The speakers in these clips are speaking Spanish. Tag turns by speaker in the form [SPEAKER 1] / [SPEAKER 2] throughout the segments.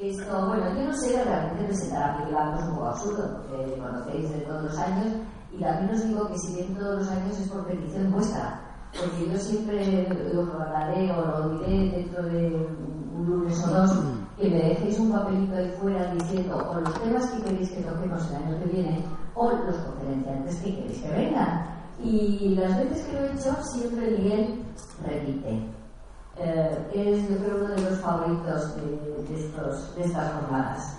[SPEAKER 1] Esto, bueno, yo no sé realmente presentar a Miguel Ángel es un poco absurdo, porque conocéis de todos los años, y también os digo que si bien todos los años es por petición vuestra, porque yo siempre lo hablaré o lo diré dentro de un lunes o dos, que me dejéis un papelito ahí fuera diciendo o los temas que queréis que toquemos el año que viene, o los conferenciantes que queréis que vengan. Y las veces que lo he hecho, siempre Miguel repite eh, es yo creo uno de los favoritos de, estos, de estas jornadas.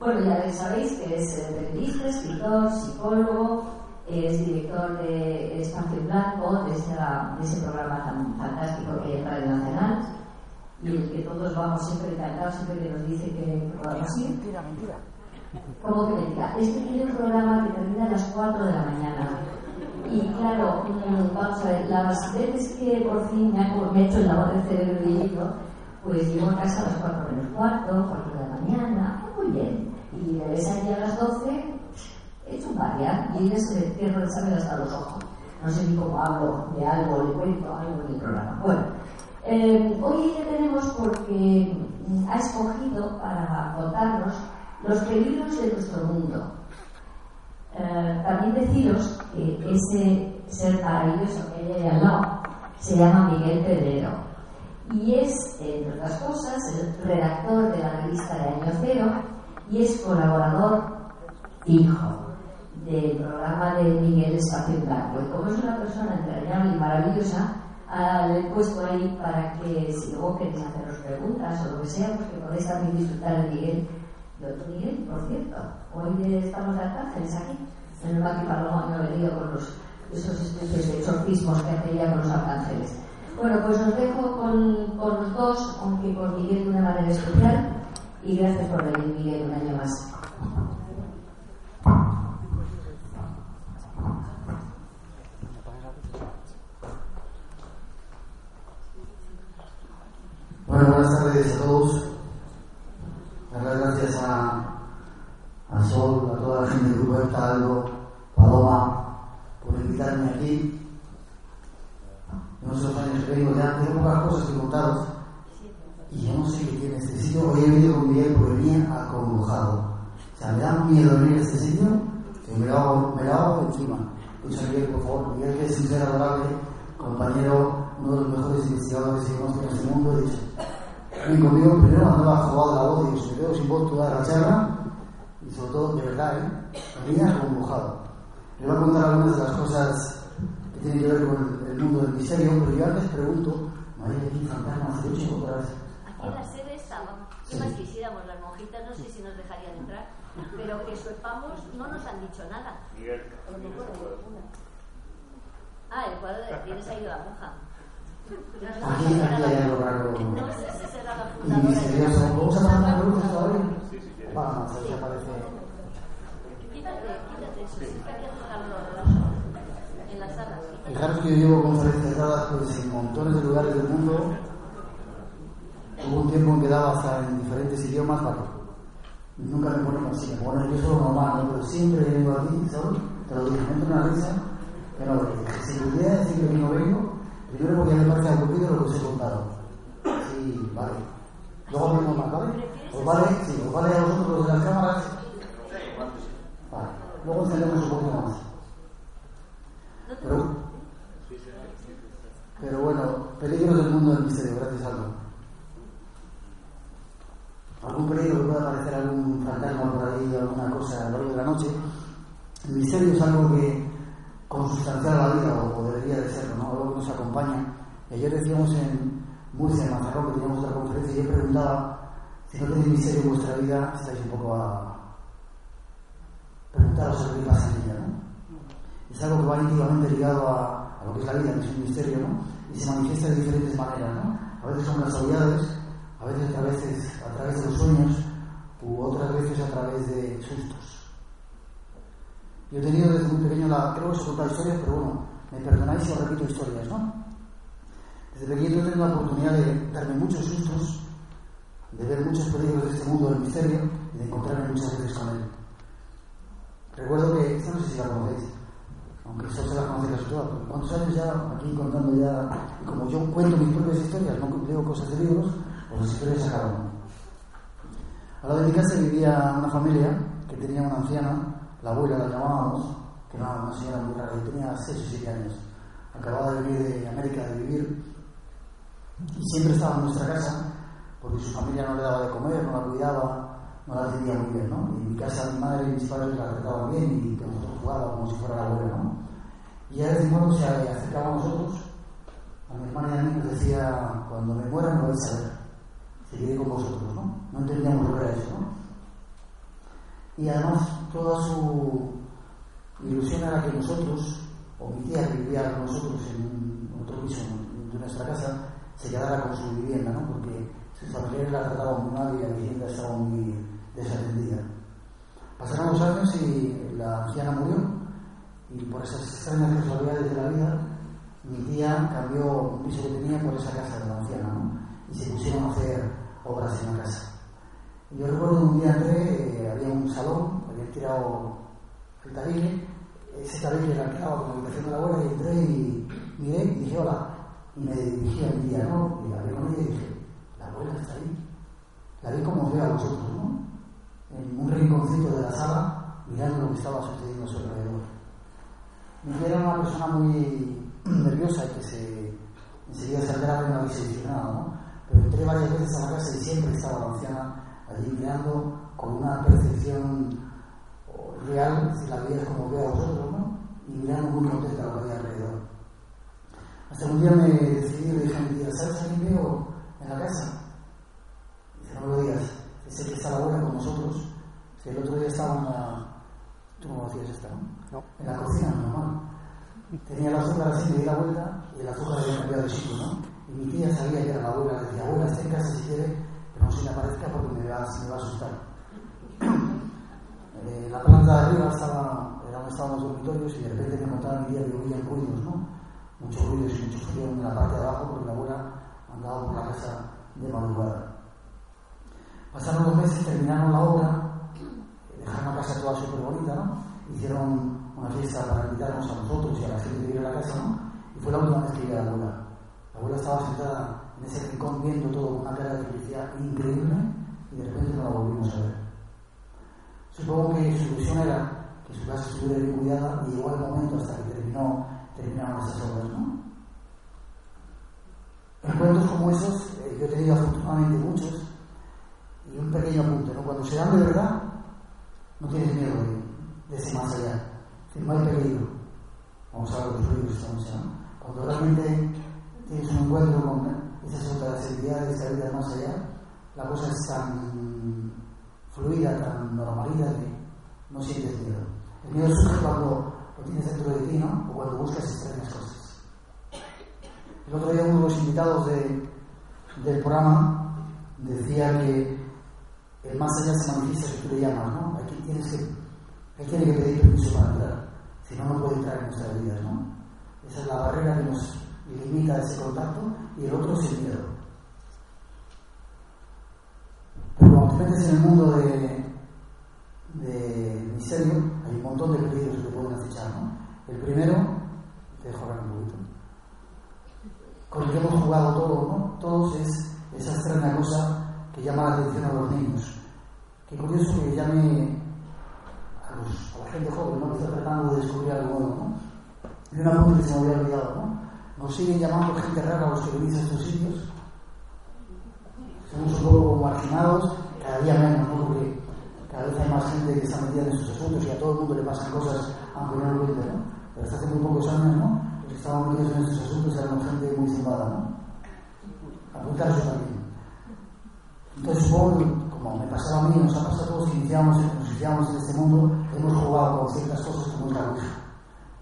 [SPEAKER 1] Bueno, ya sabéis que es eh, periodista, escritor, psicólogo, es director de Espacio Blanco, de, ese programa tan fantástico que hay en Radio Nacional, y el que todos vamos siempre encantados, siempre que nos dice que podamos ir.
[SPEAKER 2] Mentira, mentira.
[SPEAKER 1] ¿Cómo que mentira? Este tiene un programa que termina a las 4 de la mañana y claro, vamos a ver, las veces que por fin me, he hecho el lavado de cerebro hilo, pues llego a casa a las 4 menos cuarto, 4 de la mañana, muy bien. Y de vez allí a las 12, he hecho un variar y ya se me cierro el examen hasta los ojos. No sé ni cómo hablo de algo, le cuento algo en el programa. Bueno, eh, hoy le tenemos porque ha escogido para contarnos los peligros de nuestro mundo eh, también deciros que ese ser maravilloso que hay al lado se llama Miguel Pedrero y es, entre otras cosas, el redactor de la revista de Año Cero y es colaborador fijo del programa de Miguel Espacio Blanco. Y como es una persona entrañable y maravillosa, le he puesto ahí para que si luego queréis haceros preguntas o lo que sea, pues que podéis también disfrutar de Miguel y otro Miguel, por cierto. Hoy estamos de Arcángeles aquí. En el me ha venido con los, esos especies de exorcismos que hacía con los arcángeles. Bueno, pues os dejo con, los dos, aunque con Miguel de una manera especial. Y gracias por venir, Miguel, un año más.
[SPEAKER 3] Bueno, buenas tardes a todos. Dar gracias a, a Sol, a toda la gente del grupo de Algo, Paloma, por invitarme aquí. No sé los años que vengo ya, tengo pocas cosas que contaros. Y yo no sé qué tiene este sitio. Hoy he venido con Miguel porque venía acongojado. O sea, me da miedo venir a este sitio que me lo hago, me lo hago encima. Dicho Miguel, por favor, Miguel que es ser adorable, compañero, uno de los mejores investigadores que conozco en este mundo, dicho, Ven conmigo, primero no me ha jugado la voz y se quedó sin voz toda la charla y sobre todo, de verdad, ¿eh? venía acongojado. Le voy a contar algunas de las cosas que tienen que ver con el, mundo del misterio, pero yo antes pregunto, María, aquí fantasmas, de hecho, otra vez.
[SPEAKER 4] Aquí en la sede estaba. ¿Qué más quisiéramos? Las monjitas no sé si nos dejarían entrar, pero que sepamos no nos han dicho nada. Miguel, Ah, el cuadro de tienes ahí la monja.
[SPEAKER 3] Aquí, aquí hay algo raro.
[SPEAKER 4] No sé si será la
[SPEAKER 3] Y
[SPEAKER 4] fundadora.
[SPEAKER 3] misterioso. ¿Vamos a las luces todavía?
[SPEAKER 5] Sí, sí, sí.
[SPEAKER 3] Vamos, si aparece.
[SPEAKER 4] Quítate, quítate eso, si está en la sala.
[SPEAKER 3] Fijaros que yo llevo conferencias dadas pues, en montones de lugares del mundo. Hubo un tiempo en que daba hasta en diferentes idiomas, vale. Nunca me ponen así, me ponen yo solo normal, ¿no? pero siempre vengo aquí, ¿sabes? Te lo digo, me entra una risa, pero si pudiera decir que no vengo, primero porque me parece aburrido lo que os he contado. Sí, vale. Luego vengo más, ¿vale? ¿Os vale? Sí, ¿os vale a vosotros los de las cámaras? Vale. Luego encendemos un poquito más. Pero, pero bueno, peligros del mundo del misterio, gracias a Aldo. Algún peligro que pueda aparecer algún fantasma por ahí, alguna cosa a lo largo de la noche. El misterio es algo que consustancial a la vida, o, debería de serlo, ¿no? algo que nos acompaña. Ayer decíamos en Murcia, Mazarrón, que teníamos otra conferencia, y yo preguntaba si no tenéis misterio en vuestra vida, estáis un poco a preguntaros sobre qué pasa en ella, ¿no? es algo que va íntimamente ligado a, a lo que es la vida, que es un misterio, ¿no? Y se manifiesta de diferentes maneras, ¿no? A veces son casualidades, a veces a través, a través de los sueños u otras veces a través de sustos. Yo he tenido desde muy pequeño la, creo que se contar historias, pero bueno, me perdonáis si os repito historias, ¿no? Desde pequeño he la oportunidad de darme muchos sustos, de ver muchos peligros de este mundo del misterio y de encontrarme muchas veces con él. Recuerdo que, esta no sé si la conocéis, aunque solo se la conocéis todas, ¿cuántos años ya aquí contando ya? Y como yo cuento mis propias historias, no leo cosas de libros, pues las historias acaban. Al lado de mi casa vivía una familia que tenía una anciana, la abuela la llamábamos, que era una señora muy rara, y tenía 6 o 7 años. Acababa de venir de América de vivir siempre estaba en nuestra casa porque su familia no le daba de comer, no la cuidaba, no la tenía muy bien, ¿no? Y en mi casa mi madre y mis padres la trataban bien y que nosotros jugábamos como si fuera la abuela, ¿no? Y vez en cuando se acercaba a nosotros, a mi hermana y a mí nos decía, cuando me muera no vais a ver, seguiré con vosotros, ¿no? No entendíamos lo que era eso, ¿no? Y además toda su ilusión era que nosotros, o mi tía que vivía con nosotros en otro piso de nuestra casa, se quedara con su vivienda, ¿no? Porque sus familiares la trataban muy mal y la vivienda estaba muy desatendida. Pasaron los años y la anciana murió y por esas extrañas casualidades de la vida mi tía cambió un piso que tenía por esa casa de la anciana ¿no? y se pusieron a hacer obras en la casa. Yo recuerdo un día entré, eh, había un salón, había tirado el tabique, ese tabique era quedaba con la habitación de la abuela y entré y miré y dije hola y me dirigí a mi tía, ¿no? Y hablé con ella y dije, la abuela está ahí. La vi como veo a vosotros, ¿no? En un rinconcito de la sala, mirando lo que estaba sucediendo a su alrededor. Mi era una persona muy nerviosa y que se enseguida se alteraba y no había solucionado, ¿no? Pero entré varias veces a la casa y siempre estaba la anciana allí mirando con una percepción real, si la veías como veo a vosotros, ¿no? Y mirando muy contenta lo que había alrededor. Hasta un día me decidí y le dije a mi tía, ¿sabes a quién veo en la casa? Dice, no me lo digas, es el que está abuela con nosotros. Si el otro día estaba en la... Tú no conocías esta, ¿no?
[SPEAKER 2] No.
[SPEAKER 3] En la cocina, normal. Tenía la azúcar así, me di la vuelta y el azúcar había cambiado de sitio, ¿no? Y mi tía sabía que era la abuela, le decía, abuela, está en casa si quiere, pero no se me aparezca porque me va, me va a asustar. Eh, la planta de arriba estaba, era donde estaban los dormitorios y de repente me contaba mi tía que oían ruidos, ¿no? Muchos ruidos y mucho frío en la parte de abajo porque la abuela andaba por la casa de madrugada. Pasaron los meses, terminaron la obra, dejaron la casa toda súper bonita, ¿no? Hicieron una fiesta para invitarnos a nosotros y a la gente que vive en la casa, ¿no? Y fue la última vez que vi a la abuela. La abuela estaba sentada en ese rincón viendo todo con una cara de felicidad increíble y de repente no la volvimos a ver. Supongo que su ilusión era que su casa estuviera bien cuidada y llegó el momento hasta que terminó, terminaron esas obras, ¿no? Encuentros como esos, eh, yo he tenido afortunadamente muchos, y un pequeño apunte, ¿no? Cuando se dan de verdad, no tienes miedo de, de ese más allá, decir, no hay peligro. Vamos a ver los ruidos esta noche, ¿no? Cuando realmente tienes un encuentro con esas otras entidades de la vida más allá, la cosa es tan fluida, tan normalita que no sientes miedo. El miedo surge cuando lo tienes dentro de ti, ¿no? O cuando buscas extrañas cosas. El otro día uno de los invitados de, del programa decía que el más allá se manifiesta si tú le llamas, ¿no? Aquí tienes que, él tiene que pedir permiso para entrar, si no, no puede entrar en nuestra vida, ¿no? Esa es la barrera que nos limita ese contacto y el otro el miedo. Pero cuando te metes en el mundo de, de misterio, hay un montón de peligros que pueden acechar, ¿no? El primero, te dejo hablar un poquito, con el que hemos jugado todos, ¿no? Todos es esa extraña cosa que llama la atención a los niños. Qué curioso que llame a, los, a la gente joven, ¿no? Que está tratando de descubrir algo nuevo, ¿no? Y un apunte que se me había olvidado, ¿no? Nos siguen llamando gente rara a los que venís a estos sitios. Somos un poco marginados, cada día menos, ¿no? Porque cada vez hay más gente que está metida en estos asuntos y a todo el mundo le pasan cosas, aunque no lo cuente, ¿no? Pero hasta hace muy pocos años, ¿no? Los que estaban metidos en estos asuntos eran gente muy zumbada, ¿no? Apuntarse también. Entonces, supongo que, como me pasaba a mí, nos ha pasado a todos que iniciamos, nos iniciamos en este mundo, hemos jugado con ciertas cosas como es la Ouija.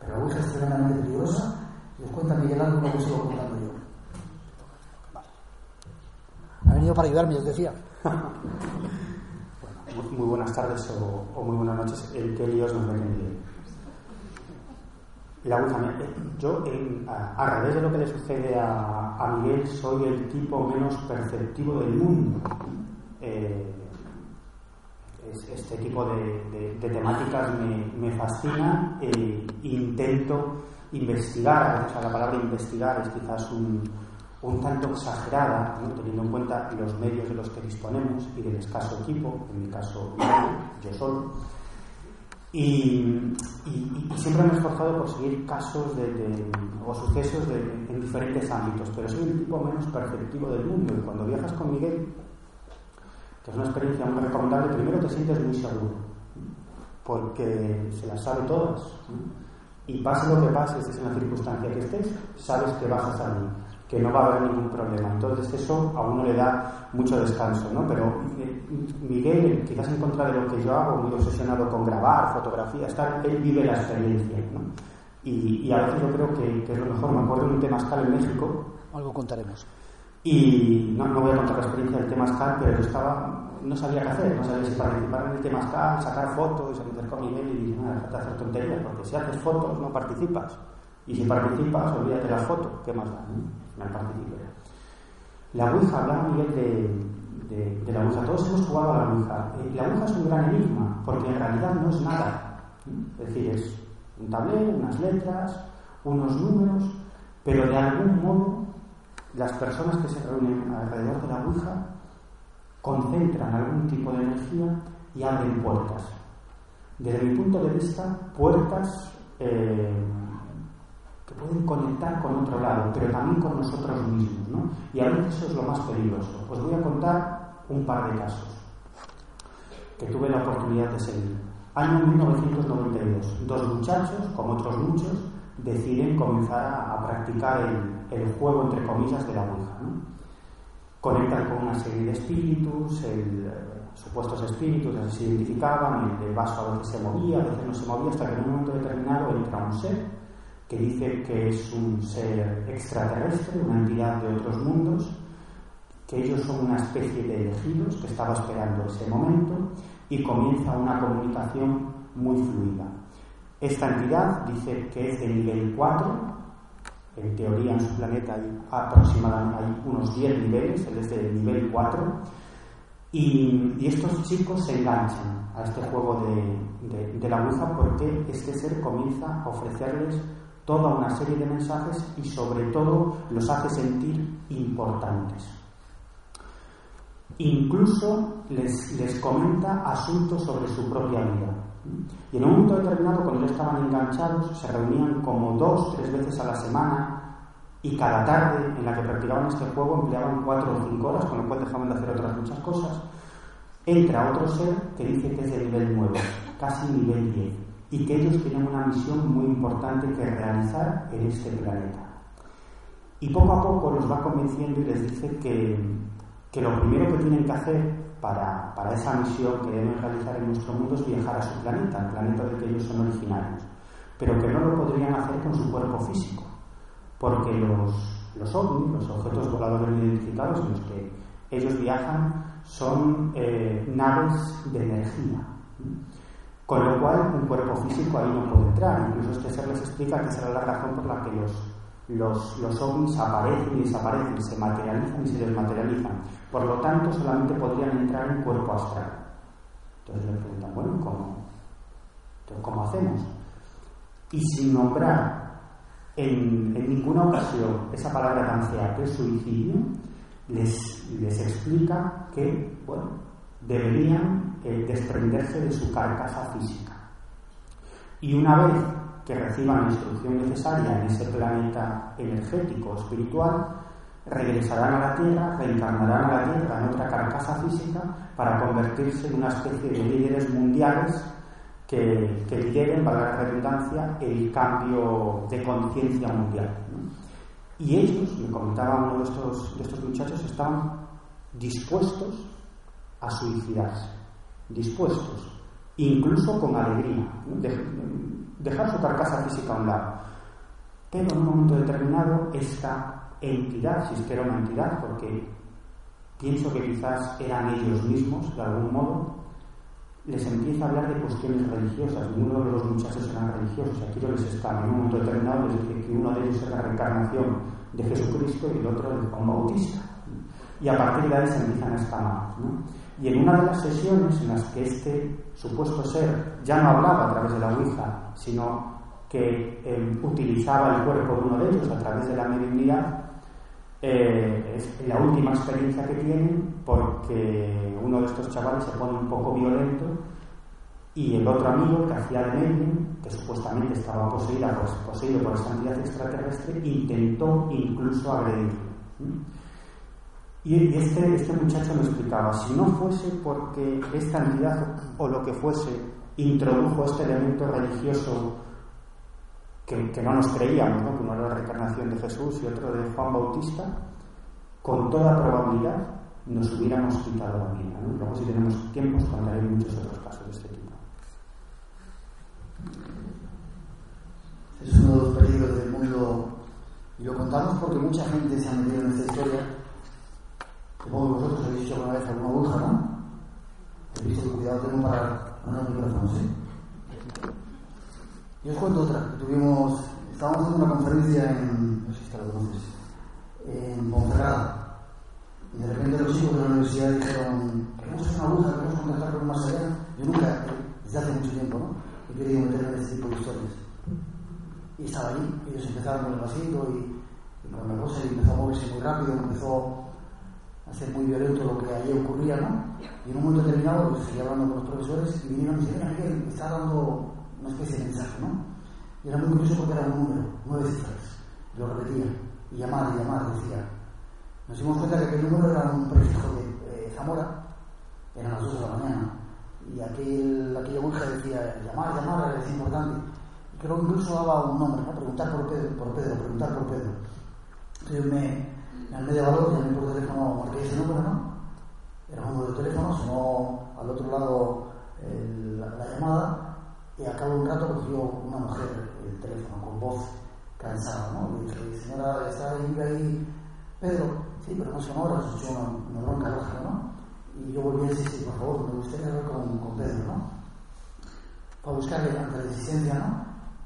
[SPEAKER 3] Pero la Ouija es tremendamente peligrosa y os cuenta Miguel lo que sigo contando yo.
[SPEAKER 2] Ha venido venido para ayudarme, os decía.
[SPEAKER 5] muy buenas tardes o, muy buenas noches. El que Dios nos bendiga. La última, yo, a, a, revés de lo que le sucede a, a, Miguel, soy el tipo menos perceptivo del mundo. Eh, este tipo de, de, temáticas me, me fascina e intento investigar, o sea, la palabra investigar es quizás un, un tanto exagerada, teniendo en cuenta los medios de los que disponemos y del escaso equipo, en mi caso yo solo. Y, siempre me he esforzado por seguir casos de, o sucesos en diferentes ámbitos, pero soy el tipo menos perceptivo del mundo. Y cuando viajas con Miguel, que es una experiencia muy recomendable, primero te sientes muy seguro, porque se las sabe todas. Y pase lo que pase, estés en la circunstancia que estés, sabes que vas a salir, que no va a haber ningún problema. Entonces eso a uno le da mucho descanso, ¿no? Pero eh, Miguel, quizás en contra de lo que yo hago, muy obsesionado con grabar, fotografía, estar, él vive la experiencia, ¿no? Y, a veces yo creo que, es lo mejor. Me acuerdo de un tema escala en México.
[SPEAKER 2] Algo contaremos.
[SPEAKER 5] Y no, no voy a contar la experiencia del tema Temazcal, pero yo estaba, no sabía qué hacer, no sabía si participar en el tema Temazcal, sacar fotos, y me acercó a Miguel y dije, no, déjate hacer tonterías, porque si haces fotos no participas. Y si participas, olvídate la foto, ¿qué más da? No, La Ouija, hablaba Miguel de, la Ouija, todos hemos jugado a la Ouija. Eh, la Ouija es un gran enigma, porque en realidad no es nada. Es decir, es un tablero, unas letras, unos números, pero de algún modo las personas que se reúnen alrededor de la Ouija concentran algún tipo de energía y abren puertas. Desde mi punto de vista, puertas eh, pueden conectar con otro lado, pero también con nosotros mismos. ¿no? Y a veces eso es lo más peligroso. Os voy a contar un par de casos que tuve la oportunidad de seguir. Año 1992, dos muchachos, como otros muchos, deciden comenzar a, practicar el, juego, entre comillas, de la Ouija. Conectan con una serie de espíritus, el, eh, supuestos espíritus, se identificaban, el, vaso a veces se movía, a veces no se movía, hasta que en un momento determinado entra un ser que dice que es un ser extraterrestre, una entidad de otros mundos, que ellos son una especie de elegidos que estaba esperando ese momento y comienza una comunicación muy fluida. Esta entidad dice que es de nivel 4, en teoría en su planeta hay aproximadamente unos 10 niveles, él es de nivel 4, y, estos chicos se enganchan a este juego de, la Ouija porque este ser comienza a ofrecerles toda una serie de mensajes y sobre todo los hace sentir importantes. Incluso les, les comenta asuntos sobre su propia vida. Y en un momento determinado, cuando ya estaban enganchados, se reunían como dos, tres veces a la semana y cada tarde en la que practicaban este juego empleaban cuatro o cinco horas, con lo cual dejaban de hacer otras muchas cosas. Entra otro ser que dice que es de nivel 9, casi nivel 10, y que ellos tienen una misión muy importante que realizar en este planeta. Y poco a poco los va convenciendo y les dice que, que lo primero que tienen que hacer para, para, esa misión que deben realizar en nuestro mundo es viajar a su planeta, el planeta del que ellos son originarios, pero que no lo podrían hacer con su cuerpo físico, porque los, los ovnis, los objetos voladores no identificados en los que ellos viajan, son eh, naves de energía. Con lo cual, un cuerpo físico ahí no puede entrar. Incluso este ser les explica que será la razón por la que los, los, los ovnis aparecen y desaparecen, se materializan y se desmaterializan. Por lo tanto, solamente podrían entrar en cuerpo astral. Entonces le preguntan, bueno, ¿cómo, ¿cómo hacemos? Y sin nombrar en, en, ninguna ocasión esa palabra tan fea que es suicidio, les, les explica que, bueno, deberían desprenderse de su carcasa física. Y una vez que reciban la instrucción necesaria en ese planeta energético espiritual, regresarán a la Tierra, reencarnarán a la Tierra en otra carcasa física para convertirse en una especie de líderes mundiales que, que lideren, para la redundancia, el cambio de conciencia mundial. Y ellos, me comentaba uno de estos, de estos muchachos, estaban dispuestos a suicidarse, dispuestos, incluso con alegría, dejar su carcasa física a un lado. Pero en un momento determinado esta entidad, si es que era una entidad, porque pienso que quizás eran ellos mismos, de algún modo, les empieza a hablar de cuestiones religiosas. Uno de los muchachos eran religiosos, aquí les está, en un momento determinado les dice que uno de ellos es la reencarnación de Jesucristo y el otro de Juan Bautista. Y a partir de ahí se empiezan a escamar. Y en una de las sesiones en las que este supuesto ser ya no hablaba a través de la Ouija, sino que eh, utilizaba el cuerpo de uno de ellos a través de la mediunidad, eh, es la última experiencia que tienen porque uno de estos chavales se pone un poco violento y el otro amigo que hacía de medium, que supuestamente estaba poseída, poseído por esta entidad extraterrestre, intentó incluso agredirlo. Y este, este muchacho me explicaba, si no fuese porque esta entidad o lo que fuese introdujo este elemento religioso que, no nos creíamos, ¿no? que uno era la reencarnación de Jesús y otro de Juan Bautista, con toda probabilidad nos hubiéramos quitado la vida. Luego si tenemos tiempo os contaré muchos otros casos de este tipo.
[SPEAKER 3] Es uno de los peligros del mundo y lo contamos porque mucha gente se ha metido en esta historia. Supongo que vosotros habéis dicho alguna vez alguna bruja, ¿no? Visto cuidado tengo para no micrófono, ¿sí? Yo os cuento otra. Tuvimos, estábamos haciendo una conferencia en, no sé si lo conoces, en Ponferrada. Y de repente los chicos de la universidad dijeron, queremos hacer una bruja, queremos contactar con más allá. Yo nunca, desde hace mucho tiempo, ¿no? He querido meterme en este tipo de historias. Y estaba allí, ellos empezaron con el vasito y, con la cosa y empezó a moverse muy rápido, empezó a ser muy violento lo que allí ocurría, ¿no? Y en un momento determinado, pues, seguía hablando con los profesores y vinieron y dijeron, Miguel, está dando una especie de mensaje, ¿no? Y era muy curioso porque era un número, nueve cifras. Lo repetía, y llamar, y llamar, decía. Nos dimos cuenta que aquel número era un prefijo de eh, Zamora, eran las dos de la mañana, y aquel, aquella bruja decía, llamar, llamar, es importante. Y creo que incluso daba un nombre, ¿no? Preguntar por Pedro, por Pedro, preguntar por Pedro. Entonces me, me medio de valor, llamé por teléfono, marqué ese número, ¿no? Era un número de teléfono, sonó al otro lado el, la, la llamada y a cabo de un rato cogió una mujer el teléfono con voz cansada, ¿no? Y dije, señora, está ahí, ahí Pedro, sí, pero no son horas, son una, bronca roja, ¿no? Y yo volví a decir, sí, por favor, me gustaría hablar con, con Pedro, ¿no? Para buscarle la resistencia, ¿no?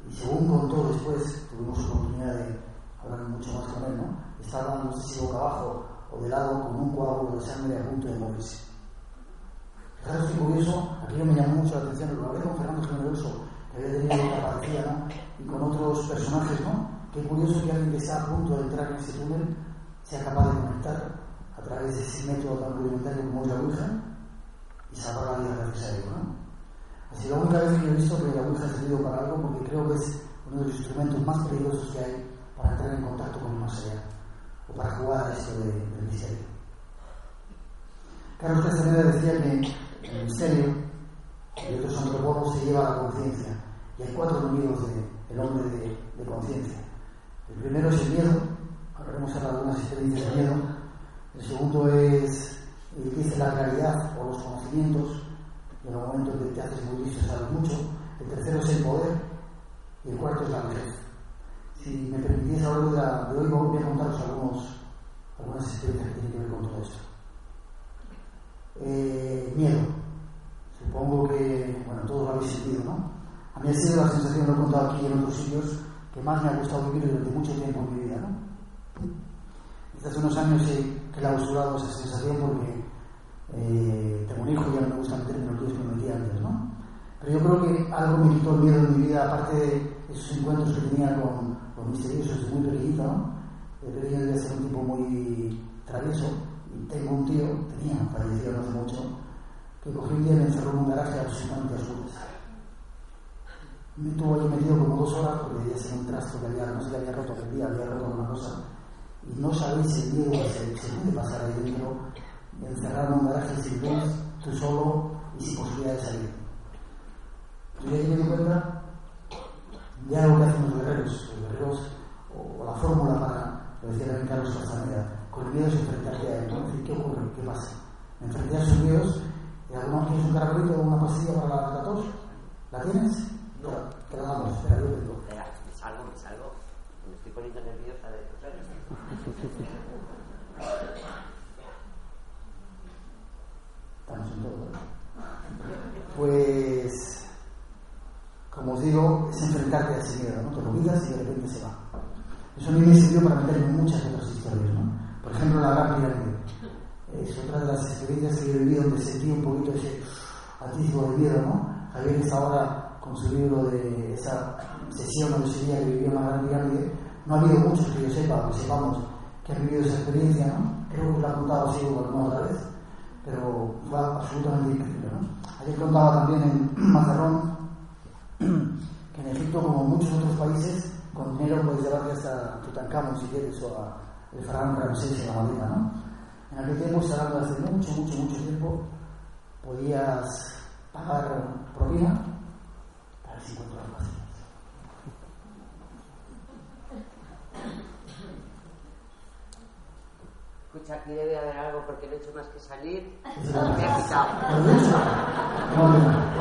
[SPEAKER 3] Y según contó después, tuvimos oportunidad de hablar mucho más con él, ¿no? Estaba, no sé si boca abajo o de lado, con un coágulo de sangre a punto de morirse. Fijaros qué curioso, aquello me llamó mucho la atención, lo hablé con Fernando Generoso, que había tenido otra partida, ¿no? Y con otros personajes, ¿no? Qué curioso que alguien que está a punto de entrar en ese túnel sea capaz de conectar a través de ese método tan rudimentario como es la Ouija y salvar la vida gracias a ello, ¿no? Así la única vez que he visto que la Ouija ha servido para algo porque creo que es uno de los instrumentos más peligrosos que hay para entrar en contacto con el más allá para jugar a esto de, del misterio. Carlos Castaneda decía que el misterio y otros antropólogos se lleva a la conciencia. Y hay cuatro enemigos del hombre de, conciencia. El primero es el miedo, hablaremos de algunas experiencias de miedo. El segundo es, dice la realidad o los conocimientos, en el momento en que te haces muy listo sabes mucho. El tercero es el poder, y el cuarto es la vejez. Si me permitís hablar de, hoy, voy a contaros algunos, algunas experiencias que tienen que ver con todo esto. Eh, miedo. Supongo que, bueno, todos lo habéis sentido, ¿no? A mí ha sido la sensación, lo he contado aquí en otros sitios, que más me ha gustado vivir durante mucho tiempo en mi vida, ¿no? Desde hace unos años he clausurado esa sensación porque eh, tengo un hijo y ya no me gusta meterme en lo que me metí antes, ¿no? Pero yo creo que algo me quitó el miedo en mi vida, aparte de esos encuentros que tenía con los misteriosos desde muy pequeñito. De pequeño debía ser un tipo muy travieso tengo un tío, tenía, fallecido no hace mucho, que cogió un día y me encerró en un garaje absolutamente oscuro. Me tuvo ahí metido como dos horas porque debía ser un trasto que había, no sé qué había roto aquel había roto alguna cosa. Y no sabéis el miedo que se, se puede pasar ahí dentro, encerrar en un garaje sin luz, tú solo y sin posibilidad de salir. Y ahí me di cuenta ya lo que hacen los guerreros, los guerreros, o, la fórmula para, lo decía también Carlos Castaneda, con miedos enfrentarse a Entonces, ¿qué ocurre? ¿Qué pasa? Me enfrenté a sus miedos y algunos tienes un caramelito o una pastilla para la tos. ¿La tienes?
[SPEAKER 2] No.
[SPEAKER 3] Te la damos, espera, yo.
[SPEAKER 2] Espera, me salgo, me salgo. Me estoy poniendo nerviosa de tus Estamos en todo.
[SPEAKER 3] Pues digo, es enfrentarte a ese miedo, ¿no? Te lo olvidas y de repente se va. Eso a mí me sirvió para meterme en muchas otras historias, ¿no? Por ejemplo, la Gran Pirámide. Es otra de las experiencias que he vivido donde sentí un poquito ese atisbo de miedo, ¿no? Javier está ahora con su libro de esa sesión o día que vivió en la Gran Pirámide. No ha habido muchos que yo sepa, que sepamos que han vivido esa experiencia, ¿no? Creo que lo ha contado así alguna otra vez, pero fue absolutamente increíble, ¿no? Ayer contaba también en Mazarrón que en Egipto, como muchos otros países, con dinero puedes llevarte hasta Tutankamón si quieres o a el faraón Ramsés en la Madina, ¿no? En aquel tiempo, se hablando hace mucho, mucho, mucho tiempo, podías pagar propina para ver si encuentras las
[SPEAKER 2] Escucha, aquí debe haber algo porque no he hecho más que salir y
[SPEAKER 3] ¿Lo
[SPEAKER 2] me he quitado.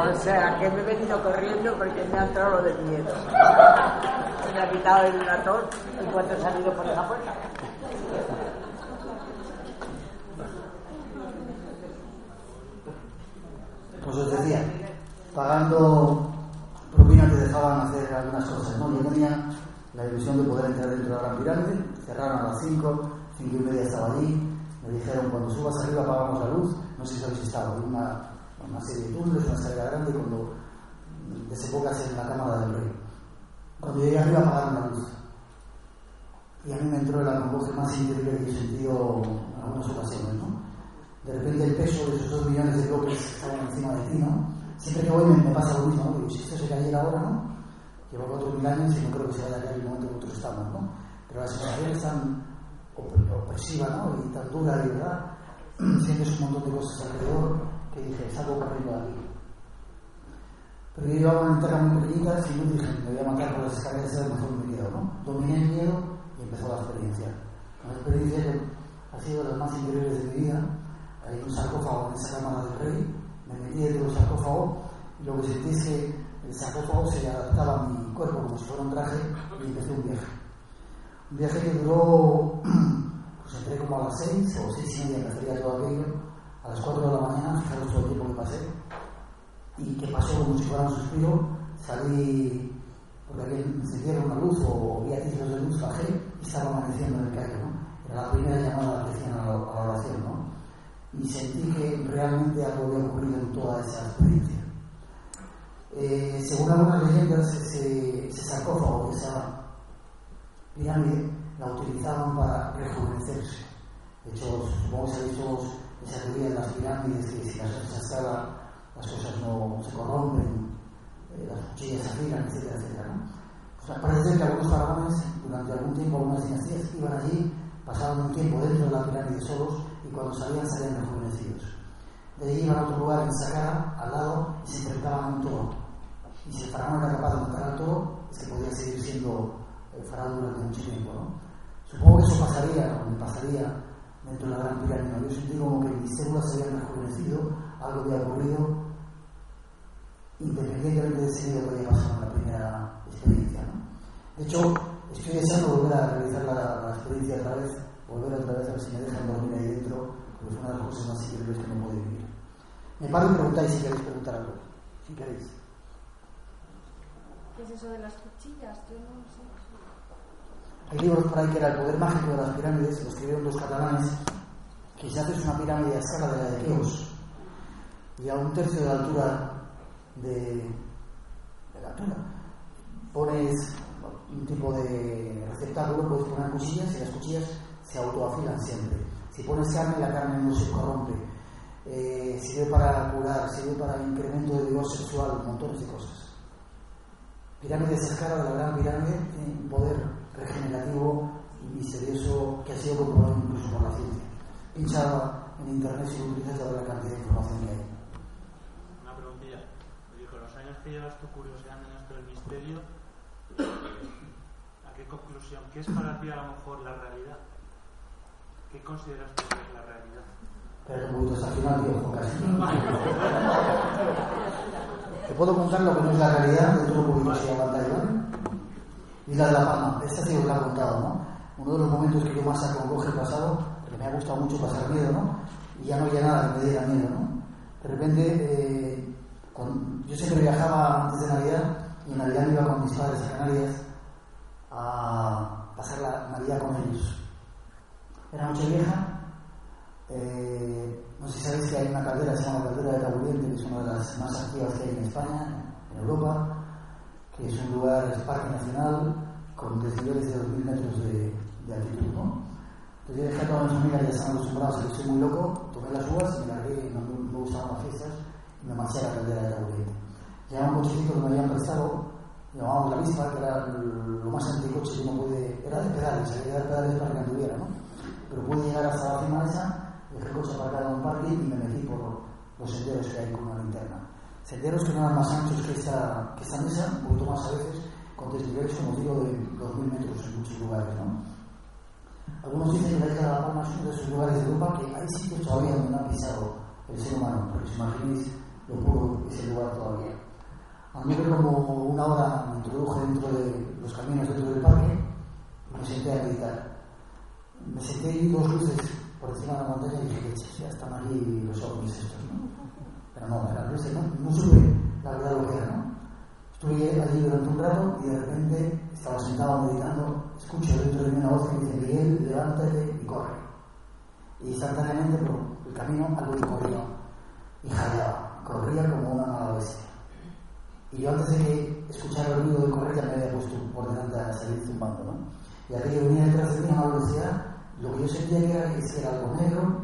[SPEAKER 2] O sea, que me he venido corriendo porque me ha entrado lo del miedo. Me ha quitado el ratón en cuanto he salido por esa puerta.
[SPEAKER 3] Pues os decía, pagando propina te dejaban hacer algunas cosas, ¿no? Yo tenía la ilusión de poder entrar dentro de la Gran Pirámide, cerraron a las 5, 5 y media estaba allí, me dijeron cuando subas arriba apagamos la luz, no sé si habéis estado, hay una, una serie de túneles, una escalera grande cuando desembocas en la Cámara del Rey. Cuando llegué arriba apagaron la luz. Y a mí me entró el acongoje más increíble que he sentido en algunas ocasiones, ¿no? de repente el peso de esos dos millones de bloques estaban encima de ti, ¿no? Siempre que voy me, me pasa lo mismo, ¿no? Digo, si esto se cayera ahora, ¿no? Llevo cuatro mil años y no creo que se vaya a caer el momento que nosotros estamos, ¿no? Pero la sensación es tan opresiva, ¿no? Y tan dura, de verdad. Sientes un montón de cosas alrededor que dije, salgo corriendo aquí. Pero yo llevaba una linterna muy pequeñita y no dije, me voy a matar por las escaleras, era mejor me miedo, ¿no? Dominé el miedo y empezó la experiencia. Una experiencia que ha sido de las más increíbles de mi vida. Hay un sarcófago en esa cámara del rey, me metí dentro del sarcófago y lo que sentí es que el sarcófago se adaptaba a mi cuerpo como si fuera un traje y empecé un viaje. Un viaje que duró, pues entré como a las seis o seis y media, que hacía todo aquello, a las cuatro de la mañana, fijaros todo el tiempo que pasé, y que pasó como si fuera un suspiro, salí, porque había encendieron una luz o había islas de luz, bajé y estaba amaneciendo en el Cairo, ¿no? Era la primera llamada que hacían a la, a la oración, ¿no? Y sentí que realmente algo había ocurrido en toda esa experiencia. Eh, según algunas leyendas, ese, ese sarcófago, esa pirámide, la utilizaban para rejuvenecerse. De hecho, supongo que sabéis todos esa teoría de las pirámides, que si las haces a las cosas no se corrompen, eh, las cuchillas se afilan, etcétera, etcétera. ¿no? Sea, parece que algunos faraones, durante algún tiempo, algunas dinastías, iban allí, pasaban un tiempo dentro de la pirámide solos y cuando salían salían rejuvenecidos. De allí iban a otro lugar en Saqqara, al lado, y se enfrentaban a un toro. Y si el faraón era capaz de matar al toro, es que podía seguir siendo faraón durante mucho tiempo. ¿no? Supongo que eso pasaría, o me pasaría dentro de la gran pirámide. Yo sentí como que mis células se habían rejuvenecido, algo había ocurrido, independientemente de ese miedo que había pasado en la primera experiencia. ¿no? De hecho, estoy deseando volver a realizar la, experiencia otra vez, volver otra vez a ver si me dejan dormir ahí dentro, porque fue una de las cosas más increíbles que no pude vivir. Me paro y preguntáis si queréis preguntar algo. Si queréis.
[SPEAKER 6] ¿Qué es eso de las cuchillas? Yo no sé.
[SPEAKER 3] Hay libros por ahí que era El poder mágico de las pirámides, lo escribieron dos catalanes, que si haces una pirámide a escala de la de Keops y a un tercio de la altura de, la altura, pones un tipo de receptáculo, puedes poner cuchillas y las cuchillas se autoafilan siempre. Si pones carne, la carne no se corrompe. Eh, sirve para curar, sirve para incremento de vigor sexual, montones de cosas. Pirámides a escala de la gran pirámide tiene un poder regenerativo y misterioso que ha sido comprobado incluso por la ciencia. Pincha en internet si lo utilizas a ver la cantidad de información que hay.
[SPEAKER 7] Una preguntilla. Oye, con los años que llevas tú curioseando en esto del misterio, ¿a qué conclusión? ¿Qué es para ti a lo mejor la realidad? ¿Qué consideras tú que es la realidad?
[SPEAKER 3] Pero un poquito final, tío, casi. Te puedo contar lo que no es la realidad de todo lo que se llama Taiwán. Isla de la Palma. Esta sí os la he contado, ¿no? Uno de los momentos que yo más acongoje he pasado, porque me ha gustado mucho pasar miedo, ¿no? Y ya no había nada que me diera miedo, ¿no? De repente, eh, yo siempre viajaba antes de Navidad y en Navidad iba con mis padres a Canarias a pasar la Navidad con ellos. Era noche vieja, eh, no sé si sabéis que hay una caldera, se llama Caldera de Taburiente, que es una de las más activas que hay en España, en Europa, que es un lugar, es parque nacional, con desniveles de 2.000 metros de, de altitud. ¿no? Entonces yo dejé a todas mis amigas, ya están acostumbradas que soy muy loco, tomé las uvas y me largué, no me, me gustaban las fiestas, y me marché a la caldera de Taburiente. Llevaba un cochecito que me habían prestado, llamábamos la Vispa, que era lo más anticoche que uno puede, era de pedales, había que dar pedales para que anduviera, ¿no? Pero pude llegar hasta la cima esa, dejé el coche aparcado en un parque y me metí por los senderos que hay con una linterna. Senderos que no eran más anchos que esta, que esta mesa, un poquito más a veces, con desniveles, como digo, de 2.000 metros en muchos lugares, ¿no? Algunos dicen que la isla de La Palma es uno de esos lugares de Europa que hay sitios todavía donde no ha pisado el ser humano, porque os imaginéis lo puro que es el lugar todavía. A mí como una hora me introduje dentro de los caminos dentro del parque y me senté a meditar. Me senté y dos luces por encima de la montaña y dije, ya están aquí los ovnis estos. No, luces, ¿no? No supe la verdad lo que era, ¿no? Estuve allí durante un rato y de repente estaba sentado meditando, escucho dentro de mí una voz que dice, Miguel, levántate y corre. Y instantáneamente por el camino algo que corría y jadeaba, corría como una mala bestia. Y yo antes de que escuchara el ruido de correr ya me había puesto por delante a salir zumbando, ¿no? Y aquello venía detrás de mí a una lo que yo sentía era que era algo negro,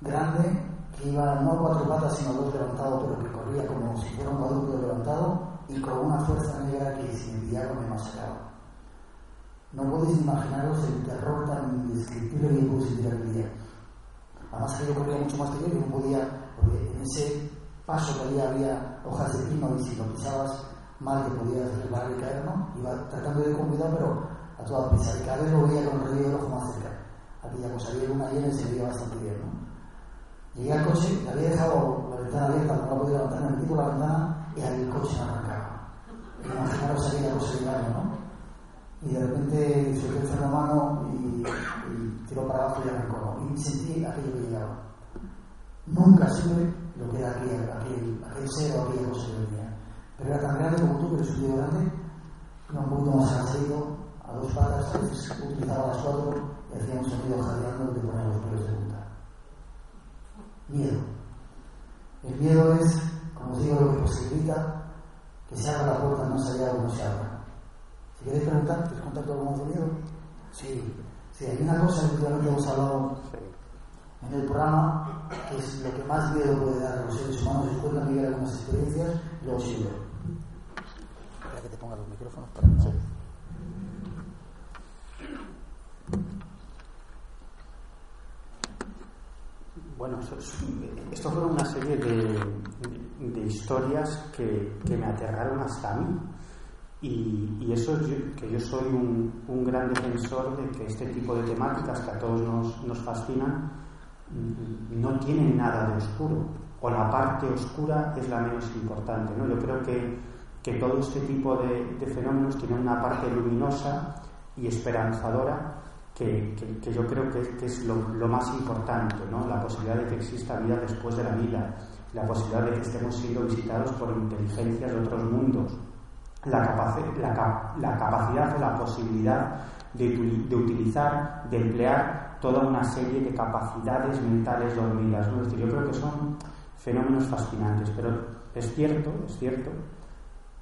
[SPEAKER 3] grande, que iba no cuatro patas sino dos levantado, pero que corría como si fuera un cuadrúpedo levantado y con una fuerza negra que si me masacraba. No podéis imaginaros el terror tan indescriptible que yo sentir día. Además que yo corría mucho más que yo, yo no podía, porque en ese paso que había, había hojas de pino y si lo pisabas mal que podías resbalar y caer, ¿no? Iba tratando de ir con cuidado, pero a toda prisa. Y cada vez lo veía con el rayo del ojo más cerca. Aquella cosa, había una llena y se veía bastante bien, ¿no? Llegué al coche, había dejado la ventana abierta, no podía levantar, me metí la ventana y ahí el coche me arrancaba. Imaginaros aquella cosa de ¿no? Y de repente solté el freno a mano y, y tiró para abajo y arrancó. ¿no? Y sentí aquello que llegaba. Nunca supe lo que era aquel, aquel, aquel ser o aquella cosa que venía. Pero era tan grande como tú, pero tío grande, era un poquito más cansadito, a dos patas, a veces utilizaba las cuatro y hacía un sonido jadeando que ponía los pelos de. Miedo. El miedo es, como os digo, lo que posibilita que se abra la puerta más allá o no se abra. Si queréis preguntar, ¿quieres contar todo como de miedo? Sí. Sí, hay una cosa que últimamente hemos hablado en el programa, que es lo que más miedo puede dar a los seres humanos, es cuentan vivir algunas experiencias luego sigue. Espera que te ponga los micrófonos para que no.
[SPEAKER 5] Bueno, esto fue una serie de, de historias que, que, me aterraron hasta a mí. Y, eso, yo, que yo soy un, un, gran defensor de que este tipo de temáticas que a todos nos, nos fascinan no tienen nada de oscuro, o la parte oscura es la menos importante. ¿no? Yo creo que, que todo este tipo de, de fenómenos tienen una parte luminosa y esperanzadora que, que, que, yo creo que, es lo, más importante, ¿no? la posibilidad de que exista vida después de la vida, la posibilidad de que estemos siendo visitados por inteligencias de otros mundos, la, capac la, capacidad o la posibilidad de, utilizar, de emplear toda una serie de capacidades mentales dormidas. ¿no? Es decir, yo creo que son fenómenos fascinantes, pero es cierto, es cierto,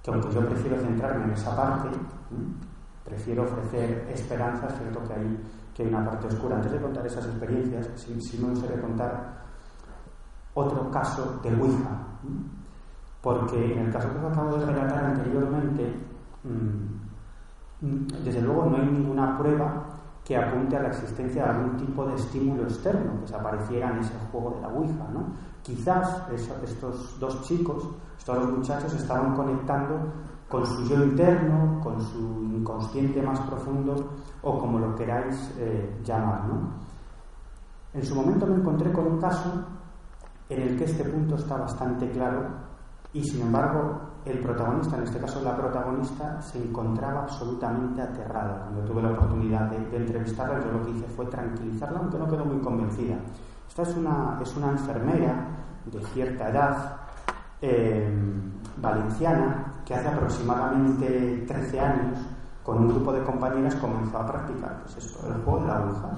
[SPEAKER 5] que aunque yo prefiero centrarme en esa parte. Prefiero ofrecer esperanza, es cierto que hay, que hay una parte oscura. Antes de contar esas experiencias, sí, sí me gustaría contar otro caso de Ouija, porque en el caso que acabo de relatar anteriormente, mmm, desde luego no hay ninguna prueba que apunte a la existencia de algún tipo de estímulo externo que se apareciera en ese juego de la Ouija. ¿no? Quizás estos dos chicos, estos dos muchachos, estaban conectando con su yo interno, con su inconsciente más profundo o como lo queráis eh, llamar. ¿no? En su momento me encontré con un caso en el que este punto está bastante claro y sin embargo el protagonista, en este caso la protagonista, se encontraba absolutamente aterrada. Cuando tuve la oportunidad de, de entrevistarla, yo lo que hice fue tranquilizarla, aunque no quedó muy convencida. Esta es una, es una enfermera de cierta edad, eh, valenciana, que hace aproximadamente 13 años, con un grupo de compañeras, comenzó a practicar pues el juego de la Ouija.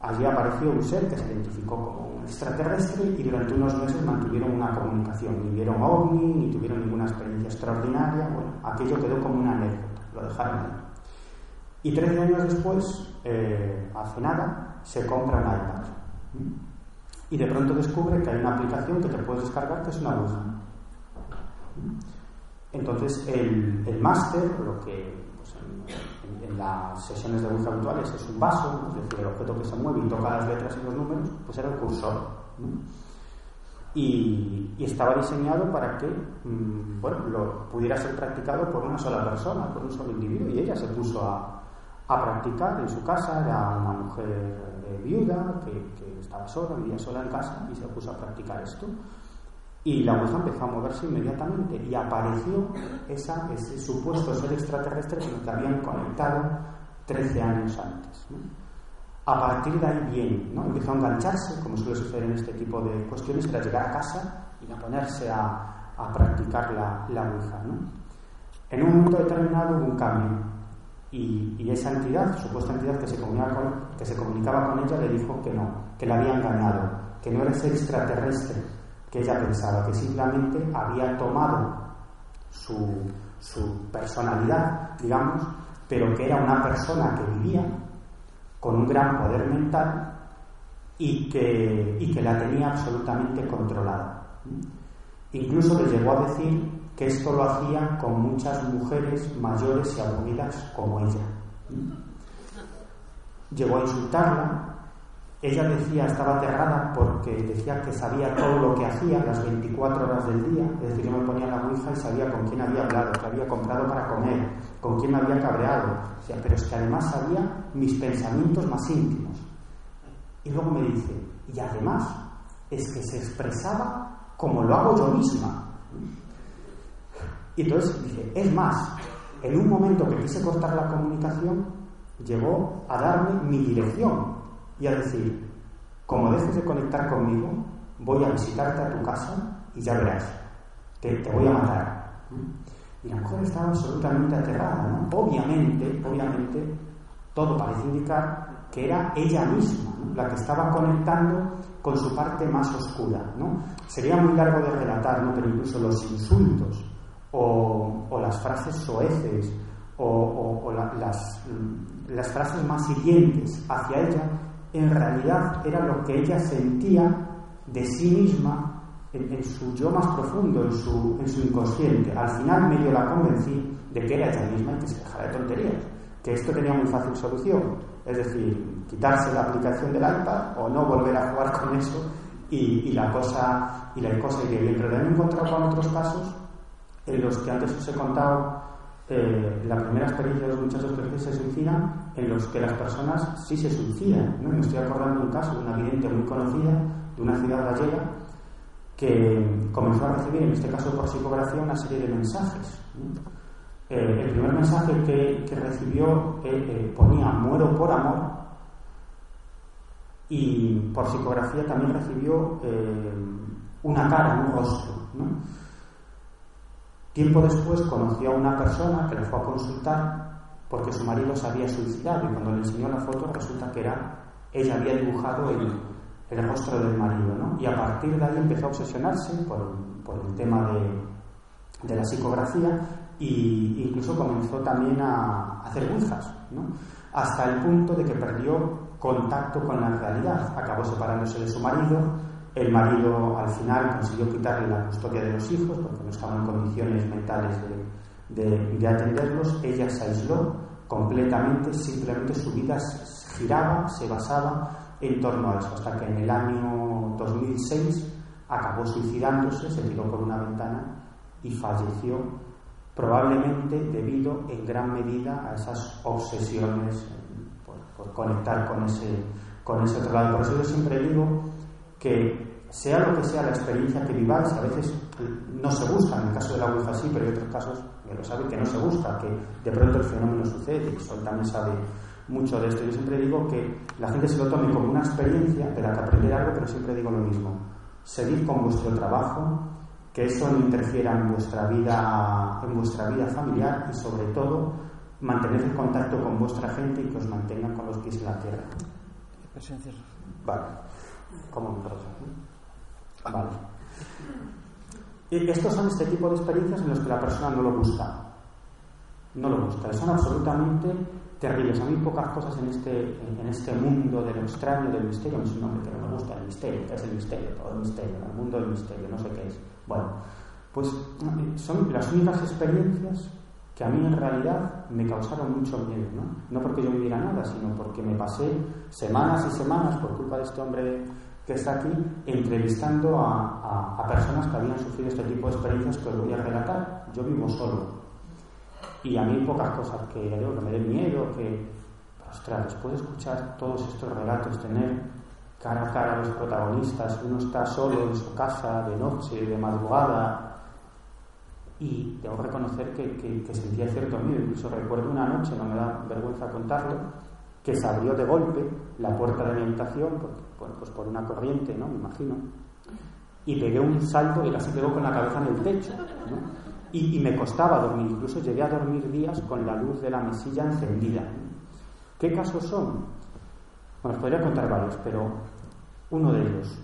[SPEAKER 5] Allí apareció un ser que se identificó como un extraterrestre y durante unos meses mantuvieron una comunicación. Ni vieron ovni, ni tuvieron ninguna experiencia extraordinaria. Bueno, aquello quedó como una anécdota, lo dejaron ahí. Y 13 años después, eh, hace nada, se compra un iPad. Y de pronto descubre que hay una aplicación que te puedes descargar que es una Ouija. Entonces, el, máster, lo que pues, en, las sesiones de Ouija habituales es un vaso, es decir, el objeto que se mueve y toca las letras y los números, pues era el cursor. Y, estaba diseñado para que mmm, bueno, lo pudiera ser practicado por una sola persona, por un solo individuo, y ella se puso a, practicar en su casa, era una mujer eh, viuda que, estaba sola, vivía sola en casa y se puso a practicar esto. Y la Ouija empezó a moverse inmediatamente y apareció esa, ese supuesto ser extraterrestre con el que habían conectado 13 años antes. ¿no? A partir de ahí bien, ¿no? empezó a engancharse, como suele suceder en este tipo de cuestiones, era llegar a casa y a ponerse a, a practicar la, la Ouija. ¿no? En un momento determinado hubo un cambio y, y, esa entidad, supuesta entidad que se, comunicaba con, que se comunicaba con ella, le dijo que no, que la había engañado, que no era ese extraterrestre que ella pensaba, que simplemente había tomado su, su personalidad, digamos, pero que era una persona que vivía con un gran poder mental y que, y que la tenía absolutamente controlada. Incluso le llegó a decir que esto lo hacía con muchas mujeres mayores y aburridas como ella. Llegó a insultarla, ella decía, estaba aterrada porque decía que sabía todo lo que hacía las 24 horas del día, es decir, yo me ponía la ouija y sabía con quién había hablado, qué había comprado para comer, con quién me había cabreado, o sea, pero es que además sabía mis pensamientos más íntimos. Y luego me dice, y además es que se expresaba como lo hago yo misma. Y entonces dice, es más, en un momento que quise cortar la comunicación, llegó a darme mi dirección y a decir, como dejes de conectar conmigo, voy a visitarte a tu casa y ya verás, te, te voy a matar. Y la mujer estaba absolutamente aterrada, ¿no? Obviamente, obviamente, todo parece indicar que era ella misma la que estaba conectando con su parte más oscura, ¿no? Sería muy largo de relatar, ¿no? Pero incluso los insultos o, o las frases soeces o, o, o la, las, las frases más hirientes hacia ella en realidad era lo que ella sentía de sí misma en, en, su yo más profundo, en su, en su inconsciente. Al final medio la convencí de que era ella misma y que se dejara de tonterías, que esto tenía muy fácil solución, es decir, quitarse la aplicación del iPad o no volver a jugar con eso y, y la cosa y la cosa iría bien. Pero también he encontrado con otros casos en los que antes os he contado eh, la primera experiencia de los muchachos que se suicidan, en los que las personas sí se suicidan. ¿no? Me estoy acordando de un caso de una vidente muy conocida de una ciudad gallega que comenzó a recibir, en este caso por psicografía, una serie de mensajes. ¿no? Eh, el primer mensaje que, que recibió eh, ponía muero por amor y por psicografía también recibió una cara, un rostro. ¿no? Tiempo después conoció a una persona que le fue a consultar porque su marido se había suicidado y cuando le enseñó la foto resulta que era ella había dibujado el, rostro del marido ¿no? y a partir de ahí empezó a obsesionarse por, por el tema de, la psicografía e incluso comenzó también a, hacer ouijas ¿no? hasta el punto de que perdió contacto con la realidad acabó separándose de su marido el marido al final consiguió quitarle la custodia de los hijos porque no estaban en condiciones mentales de, de, de atenderlos. Ella se aisló completamente, simplemente su vida giraba, se basaba en torno a eso, hasta que en el año 2006 acabó suicidándose, se tiró por una ventana y falleció, probablemente debido en gran medida a esas obsesiones por, por conectar con ese, con ese otro lado. Por eso yo siempre digo que sea lo que sea la experiencia que viváis, a veces no se busca, en el caso de la Ouija sí, pero hay otros casos que lo saben que no se busca, que de pronto el fenómeno sucede, y Sol también sabe mucho de esto. Yo siempre digo que la gente se lo tome como una experiencia de la que aprender algo, pero siempre digo lo mismo. Seguid con vuestro trabajo que eso no interfiera en vuestra vida, en vuestra vida familiar y sobre todo mantener el contacto con vuestra gente y que os mantengan con los pies en la tierra. Vale. Como un. Vale. Estos son este tipo de experiencias en las que la persona no lo busca. No lo busca. Son absolutamente terribles. A mí pocas cosas en este, en este mundo de lo extraño, del misterio, es un nombre que no me gusta, el misterio, que es el misterio, todo el misterio, el mundo del misterio, no sé qué es. Bueno, pues son las únicas experiencias que a mí en realidad me causaron mucho miedo, ¿no? No porque yo viviera nada, sino porque me pasé semanas y semanas, por culpa de este hombre que está aquí, entrevistando a, a, personas que habían sufrido este tipo de experiencias que os voy a relatar. Yo vivo solo, y a mí pocas cosas que, digo, que me den miedo, que, ostras, después de escuchar todos estos relatos, tener cara a cara los protagonistas, uno está solo en su casa, de noche, de madrugada, y debo reconocer que, que, que sentía cierto miedo. Incluso recuerdo una noche, no me da vergüenza contarlo, que se abrió de golpe la puerta de mi habitación, pues, pues por una corriente, ¿no? Me imagino, y pegué un salto y casi pegó con la cabeza en el techo, ¿no? Y, y, me costaba dormir, incluso llegué a dormir días con la luz de la mesilla encendida. ¿Qué casos son? Bueno, os podría contar varios, pero uno de ellos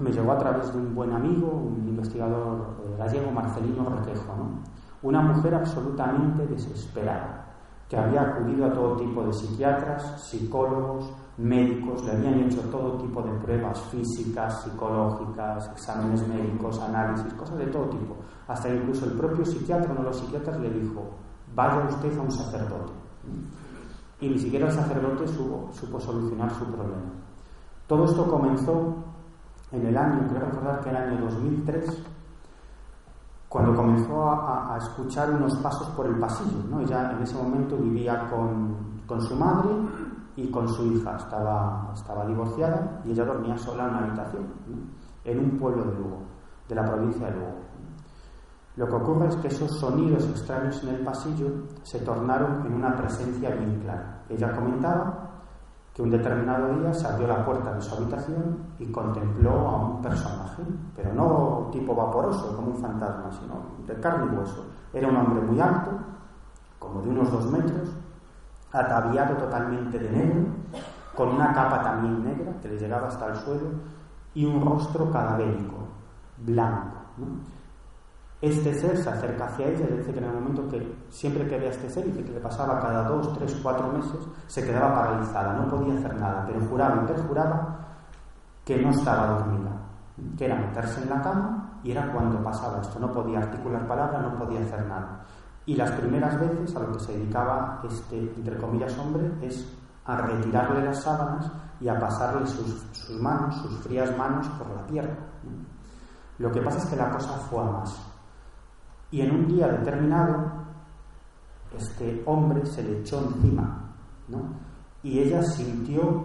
[SPEAKER 5] me llegó a través de un buen amigo, un investigador eh, gallego, Marcelino Requejo, ¿no? una mujer absolutamente desesperada, que había acudido a todo tipo de psiquiatras, psicólogos, médicos, le habían hecho todo tipo de pruebas físicas, psicológicas, exámenes médicos, análisis, cosas de todo tipo. Hasta incluso el propio psiquiatra, uno de los psiquiatras, le dijo, vaya usted a un sacerdote. Y ni siquiera el sacerdote supo, solucionar su problema. Todo esto comenzó en el año, creo recordar que el año 2003, cuando comenzó a, a, escuchar unos pasos por el pasillo. ¿no? Ella en ese momento vivía con su madre y con su hija. Estaba, estaba divorciada y ella dormía sola en una habitación, en un pueblo de Lugo, de la provincia de Lugo. Lo que ocurre es que esos sonidos extraños en el pasillo se tornaron en una presencia bien clara. Ella comentaba que un determinado día se abrió la puerta de su habitación y contempló a un personaje, pero no tipo vaporoso, como un fantasma, sino de carne y hueso. Era un hombre muy alto, como de unos dos metros, ataviado totalmente de negro, con una capa también negra que le llegaba hasta el suelo y un rostro cadavérico, blanco. Este ser se acerca hacia ella y dice que en el momento que siempre que veía este ser, dice que le pasaba cada dos, tres, cuatro meses, se quedaba paralizada, no podía hacer nada, pero juraba y perjuraba que no estaba dormida, que era meterse en la cama y era cuando pasaba esto, no podía articular palabra, no podía hacer nada. Y las primeras veces a lo que se dedicaba este, entre comillas, hombre, es a retirarle las sábanas y a pasarle sus, sus manos, sus frías manos por la pierna. Lo que pasa es que la cosa fue a más. Y en un día determinado, este hombre se le echó encima, ¿no? Y ella sintió,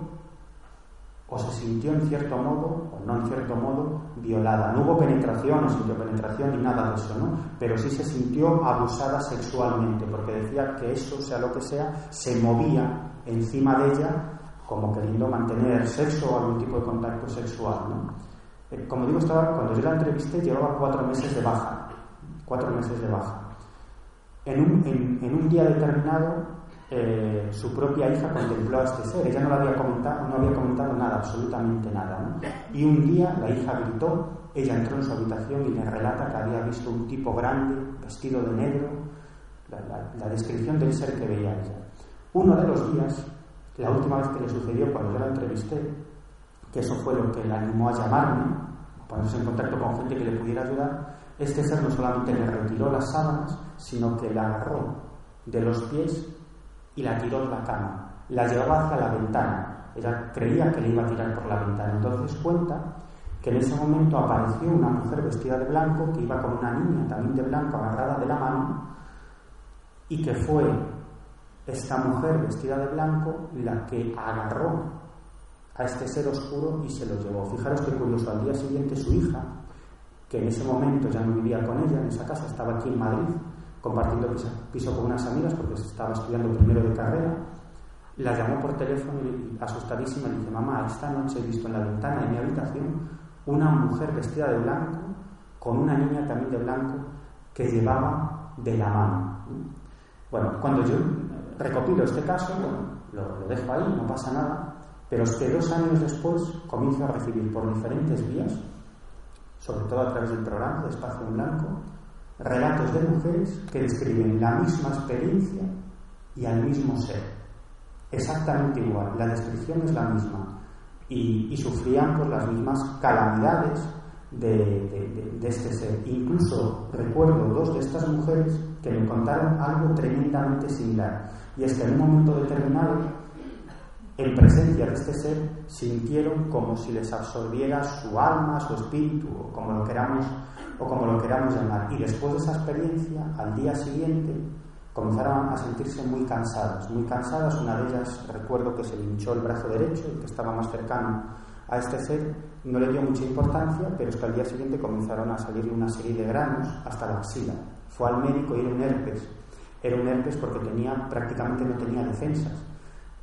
[SPEAKER 5] o se sintió en cierto modo, o no en cierto modo, violada. No hubo penetración, no sintió penetración ni nada de eso, ¿no? Pero sí se sintió abusada sexualmente, porque decía que eso, sea lo que sea, se movía encima de ella como queriendo mantener sexo o algún tipo de contacto sexual, ¿no? Eh, como digo, estaba, cuando yo la entrevisté llevaba cuatro meses de baja cuatro meses de baja. En un, en, en un día determinado, eh, su propia hija contempló a este ser. Ella no, había comentado, nada, absolutamente nada. Y un día la hija gritó, ella entró en su habitación y le relata que había visto un tipo grande, vestido de negro, la descripción del ser que veía ella. Uno de los días, la última vez que le sucedió cuando yo la entrevisté, que eso fue lo que la animó a llamarme, a ponerse en contacto con gente que le pudiera ayudar, este ser no solamente le retiró las sábanas, sino que la agarró de los pies y la tiró en la cama. La llevaba hacia la ventana. Ella creía que le iba a tirar por la ventana. Entonces cuenta que en ese momento apareció una mujer vestida de blanco que iba con una niña también de blanco agarrada de la mano y que fue esta mujer vestida de blanco la que agarró a este ser oscuro y se lo llevó. Fijaros qué curioso, al día siguiente su hija que en ese momento ya no vivía con ella en esa casa, estaba aquí en Madrid compartiendo piso, con unas amigas porque estaba estudiando primero de carrera. La llamó por teléfono y asustadísima le dice, mamá, esta noche he visto en la ventana de mi habitación una mujer vestida de blanco con una niña también de blanco que llevaba de la mano. Bueno, cuando yo recopilo este caso, lo, lo dejo ahí, no pasa nada, pero es que dos años después comienzo a recibir por diferentes vías, sobre todo a través del programa de Espacio en Blanco, relatos de mujeres que describen la misma experiencia y al mismo ser. Exactamente igual, la descripción es la misma. Y, sufrían por las mismas calamidades de, de, este ser. Incluso recuerdo dos de estas mujeres que me contaron algo tremendamente similar. Y es que en un momento determinado, en presencia de este ser, sintieron como si les absorbiera su alma, su espíritu, o como lo queramos, o como lo queramos llamar. Y después de esa experiencia, al día siguiente, comenzaron a sentirse muy cansadas, muy cansadas. Una de ellas recuerdo que se hinchó el brazo derecho, el que estaba más cercano a este ser, no le dio mucha importancia, pero es que al día siguiente comenzaron a salirle una serie de granos hasta la axila. Fue al médico y era un herpes. Era un herpes porque tenía, prácticamente no tenía defensas.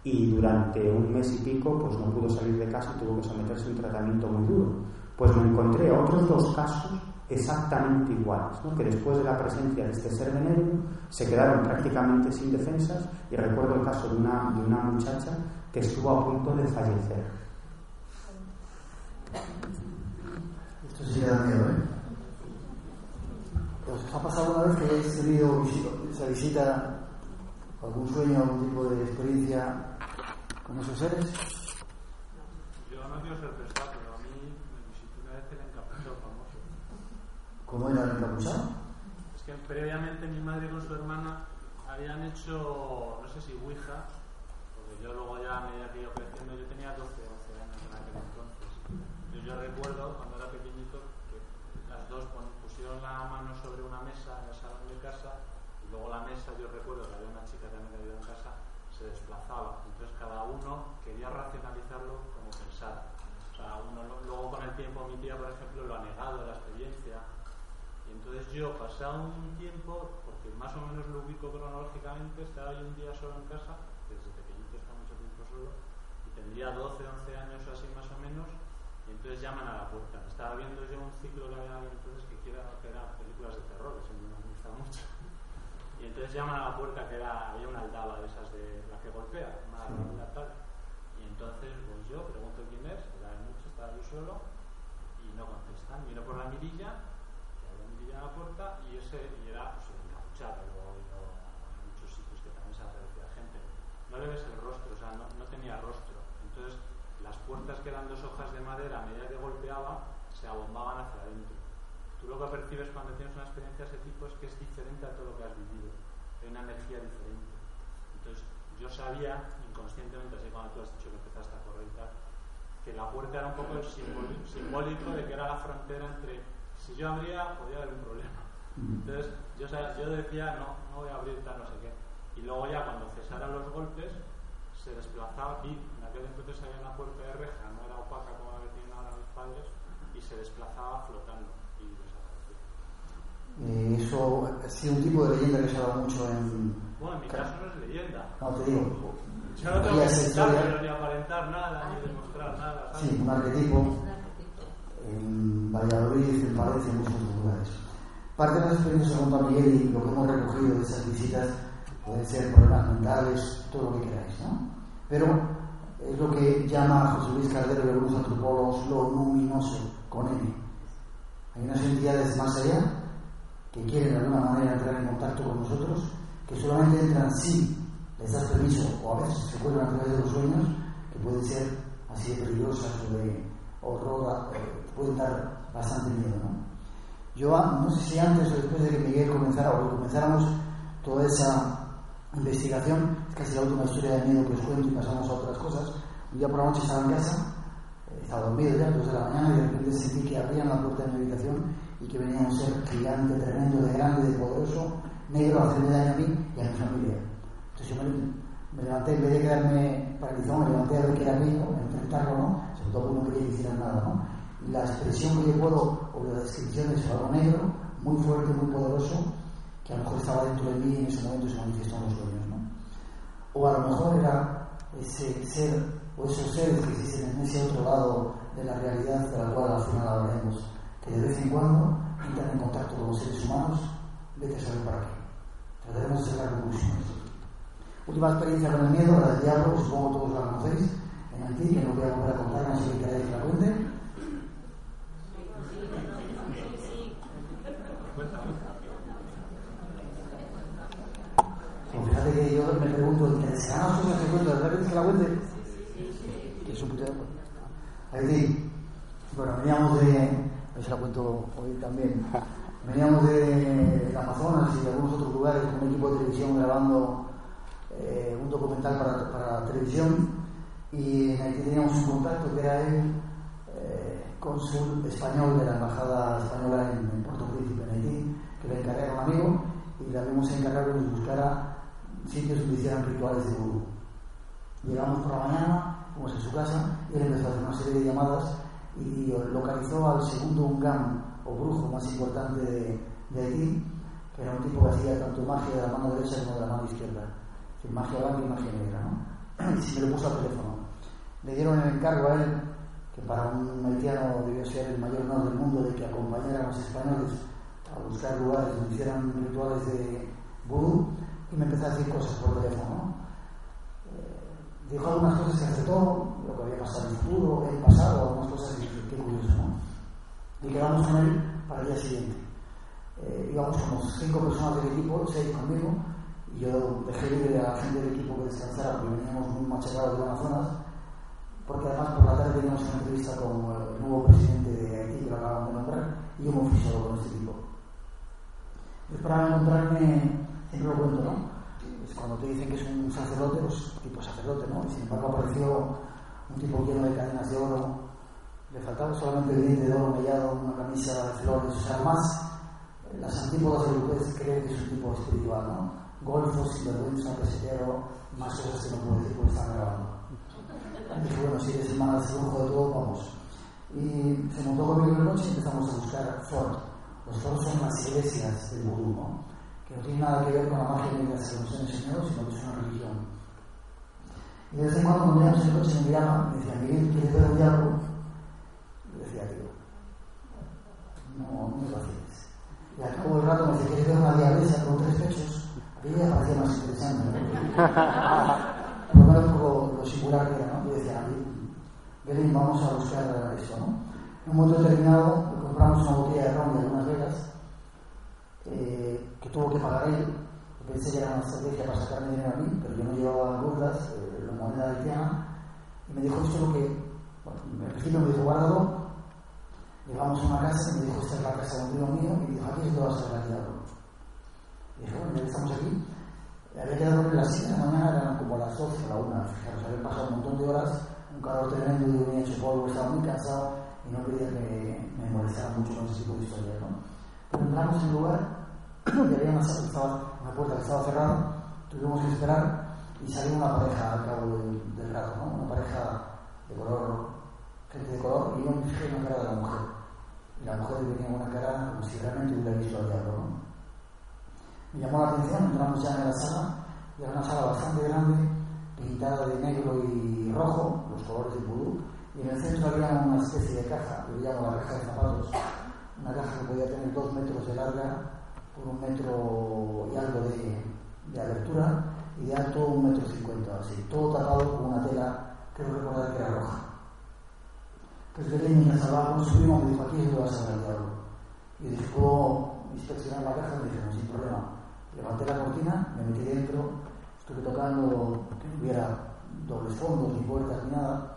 [SPEAKER 5] Y durante un mes y pico pues no pudo salir de casa y tuvo que someterse a un tratamiento muy duro. Pues me encontré otros dos casos exactamente iguales, que después de la presencia de este ser veneno se quedaron prácticamente sin defensas y recuerdo el caso de una, de una muchacha que estuvo a punto de fallecer.
[SPEAKER 3] Esto sí da miedo, ¿eh? ¿Os ha pasado una vez que hayáis tenido esa visita, algún sueño, algún tipo de experiencia con esos seres?
[SPEAKER 7] Yo no quiero ser pesado, pero a mí me visitó una vez el encapuchado famoso.
[SPEAKER 3] ¿Cómo era el encapuchado?
[SPEAKER 7] Es que previamente mi madre con su hermana habían hecho, no sé si Ouija, porque yo luego ya a medida que iba creciendo, yo tenía 12 o 11 años en aquel entonces. Yo, recuerdo cuando era pequeñito que las dos pusieron la mano sobre una mesa en el salón de casa y luego la mesa, yo recuerdo que había una chica también que había en casa, se desplazaba. Entonces cada uno quería racionalizarlo como pensara. O sea, luego con el tiempo mi tía, por ejemplo, lo ha negado la experiencia. Entonces yo, pasado un tiempo, porque más o menos lo ubico cronológicamente, estaba yo un día solo en casa, desde pequeñito está mucho tiempo solo, y tendría 12, 11 años así más o menos, y entonces llaman a la puerta. Estaba viendo yo un ciclo que había entonces que, quiera, que eran películas de terror, que siempre me gusta mucho. Y entonces llaman a la puerta que era, había una aldaba de esas de la que golpea, una sí. tal. Y entonces pues yo pregunto quién es, era de noche, estaba yo solo, y no contestan. Miro por la mirilla la puerta, y ese y era pues encapuchado, luego en muchos sitios que también se aparecía gente. No le ves el rostro, o sea, no, no tenía rostro. Entonces, las puertas que eran dos hojas de madera, a medida que golpeaba, se abombaban hacia adentro. Tú lo que percibes cuando tienes una experiencia de ese tipo es que es diferente a todo lo que has vivido. Hay una energía diferente. Entonces, yo sabía inconscientemente, así cuando tú has dicho que empezaste a correr y tal, que la puerta era un poco simbólico de que era la frontera entre si yo abría, podía haber un problema. Entonces, yo, yo decía, no, no voy a abrir tal, no sé qué. Y luego ya cuando cesaran los golpes, se desplazaba, y en aquel entonces había una puerta de reja, no era opaca como la que tienen ahora mis padres, y se desplazaba flotando y desaparecía.
[SPEAKER 3] Eh, eso ha sido un tipo de leyenda que se habla mucho en.
[SPEAKER 7] Bueno, en mi caso no es leyenda.
[SPEAKER 3] No, te digo.
[SPEAKER 7] Yo no tengo que historia... ni aparentar nada, ni demostrar nada. ¿sabes?
[SPEAKER 3] Sí, un arquetipo. En Valladolid, en Palencia, en muchos lugares. Parte de las experiencias contado Miguel y lo que hemos recogido de esas visitas pueden ser problemas mentales, todo lo que queráis, ¿no? Pero es lo que llama José Luis Caldero y algunos antropólogos lo luminoso, con N. Hay unas entidades más allá que quieren de alguna manera entrar en contacto con nosotros, que solamente entran si les das permiso, o a veces se cuelgan a través de los sueños, que pueden ser así de peligrosas o de horror, pueden dar bastante miedo. ¿no? Yo no sé si antes o después de que Miguel comenzara o que comenzáramos toda esa investigación, es casi la última historia de miedo que os cuento y pasamos a otras cosas. Un día por la noche estaba en casa, eh, estaba dormido ya, dos de la mañana, y de repente sentí que abrían la puerta de mi habitación y que venía un ser gigante, tremendo, de grande, de poderoso, negro, a hacerme daño a mí y a mi familia. Entonces yo me, levanté, en vez de quedarme paralizado, me levanté a ver qué era aquello, a enfrentarlo, ¿no? Sobre todo porque no quería que hicieran nada, ¿no? La expresión que yo puedo, o la descripción es algo negro, muy fuerte, muy poderoso, que a lo mejor estaba dentro de mí y en ese momento se manifestó en los sueños, ¿no? O a lo mejor era ese ser o esos seres que existen en ese otro lado de la realidad de la cual al final hablaremos, que de vez en cuando entran en contacto con los seres humanos, vete a saber para qué. Trataremos de sacar conclusiones. Última experiencia con el miedo, la del diablo, supongo todos la conocéis, en Haití, que no voy a volver a contar, no sé si queréis que la cuente. Pues fíjate que yo me pregunto, ¿interesarán las cosas que cuento? ¿De verdad que la cuente? Es un puto Haití. Bueno, veníamos de. Eso la cuento hoy también. Veníamos de, Amazonas y de algunos otros lugares con un equipo de televisión grabando eh, un documental para, para, televisión y en Haití teníamos un contacto que era el eh, cónsul español de la embajada española en, Puerto Príncipe, en Haití, que le encargaba un amigo y le habíamos encargado que nos buscara sitios donde hicieran rituales de vudú. Llegamos por la mañana, fuimos a su casa y él empezó a hacer una serie de llamadas y localizó al segundo ungam o brujo más importante de, de Haití, que era un tipo que hacía tanto magia de la mano derecha como de la mano izquierda. Es magia blanca y magia negra, ¿no? Y se lo puso al teléfono. Le dieron el encargo a él, que para un haitiano debió ser el mayor honor del mundo, de que acompañara a los españoles a buscar lugares donde hicieran rituales de vudú, y me empezó a decir cosas por teléfono. Eh, dijo algunas cosas que aceptó, lo que había pasado en el futuro, en el pasado, algunas cosas que, qué curioso, ¿no? Y quedamos con él para el día siguiente. Eh, íbamos como cinco personas del equipo, seis conmigo, y yo dejé libre a la gente del equipo que descansara porque veníamos muy machacados de buenas zonas, porque además por la tarde teníamos una entrevista con el nuevo presidente de Haití, que lo acaban de nombrar, y yo me fui solo con este equipo. Yo esperaba encontrarme siempre lo cuento, ¿no? Es cuando te dicen que es un sacerdote, pues tipo sacerdote, ¿no? Y sin embargo apareció un tipo lleno de cadenas de oro, le faltaba solamente el diente de oro mellado, una camisa de flores, o sea, las antípodas europeas creen que es un tipo espiritual, ¿no? Golfo, sinvergüenza, pesetero, más cosas que no puedo decir porque están grabando. Dije, bueno, si eres el más lujo de todo, vamos. Y se montó conmigo en la noche y empezamos a buscar Ford. Los Ford son las iglesias del vudú, ¿no? Que no tiene nada que ver con la magia que nos han enseñado, sino que es una religión. Y de vez en cuando, cuando en el coche, me miraba, me decía, Miguel, ¿quieres ver un diablo? Y decía, tío, no, no lo hacéis. Y al cabo del rato me decía, ¿quieres ver una diablesa con tres pechos? A mí parecía más interesante. Por lo menos lo, singular que era, ¿no? Yo decía, ven, vamos a buscar eso, ¿no? En un momento determinado compramos una botella de ron y algunas velas eh, que tuvo que pagar él. Pensé que era una estrategia para sacarme dinero a mí, pero yo no llevaba burlas, eh, la moneda haitiana, y me dijo esto lo que, bueno, principio me dijo guárdalo, llegamos a una casa y me dijo esta es la casa de un tío mío, y me dijo aquí es donde vas a ver Y dije, bueno, ya estamos aquí. Había quedado en la silla de la mañana, eran como las 12 o la 1, fijaros, había pasado un montón de horas, un calor tremendo, yo venía hecho polvo, estaba muy cansado y no quería que me molestara mucho con ese tipo de historias, ¿no? entramos en un lugar y había una, estaba, una, puerta que estaba cerrada, tuvimos que esperar y salió una pareja al cabo del, del rato, ¿no? una pareja de color, gente de color, y yo me fijé en la cara de la mujer. Y la mujer tenía una cara como si realmente hubiera visto al diablo. ¿no? Me llamó la atención, entramos ya en la sala, y era una sala bastante grande, pintada de negro y rojo, los colores de vudú, y en el centro había una especie de caja, que le llamo la caja de zapatos, una caja que podía tener dos metros de larga un metro y algo de, de abertura y de alto un metro cincuenta, así, todo tapado con una tela, creo recordar que era roja. Entonces de mientras abajo subimos me dijo, aquí es donde vas a el diablo. Y dije, ¿puedo inspeccionar la caja? Me dijeron, sin problema. Levanté la cortina, me metí dentro, estuve tocando que no hubiera dobles fondos, ni puertas, ni nada.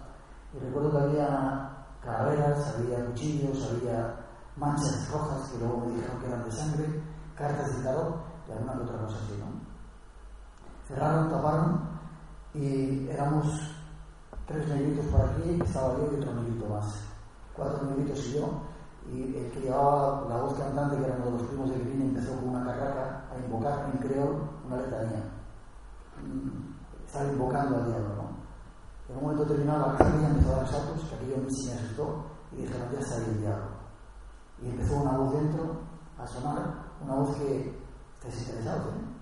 [SPEAKER 3] Y recuerdo que había calaveras, había cuchillos, había manchas rojas que luego me dijeron que eran de sangre, cartas de tarot y alguna otra cosa así, ¿no? Cerraron, taparon y éramos tres negritos por aquí, estaba yo y otro negrito más. Cuatro negritos y yo. Y el que llevaba la voz cantante, que era uno de los primos de Green, empezó con una carraca a invocar en creol una letanía. Mm, estaba invocando al diablo, ¿no? En un momento determinado la casa empezó a dar saltos, que aquello a mí me asustó, y dijeron, ya ahí el diablo y empezó una voz dentro a sonar, una voz que estáis interesados, ¿eh?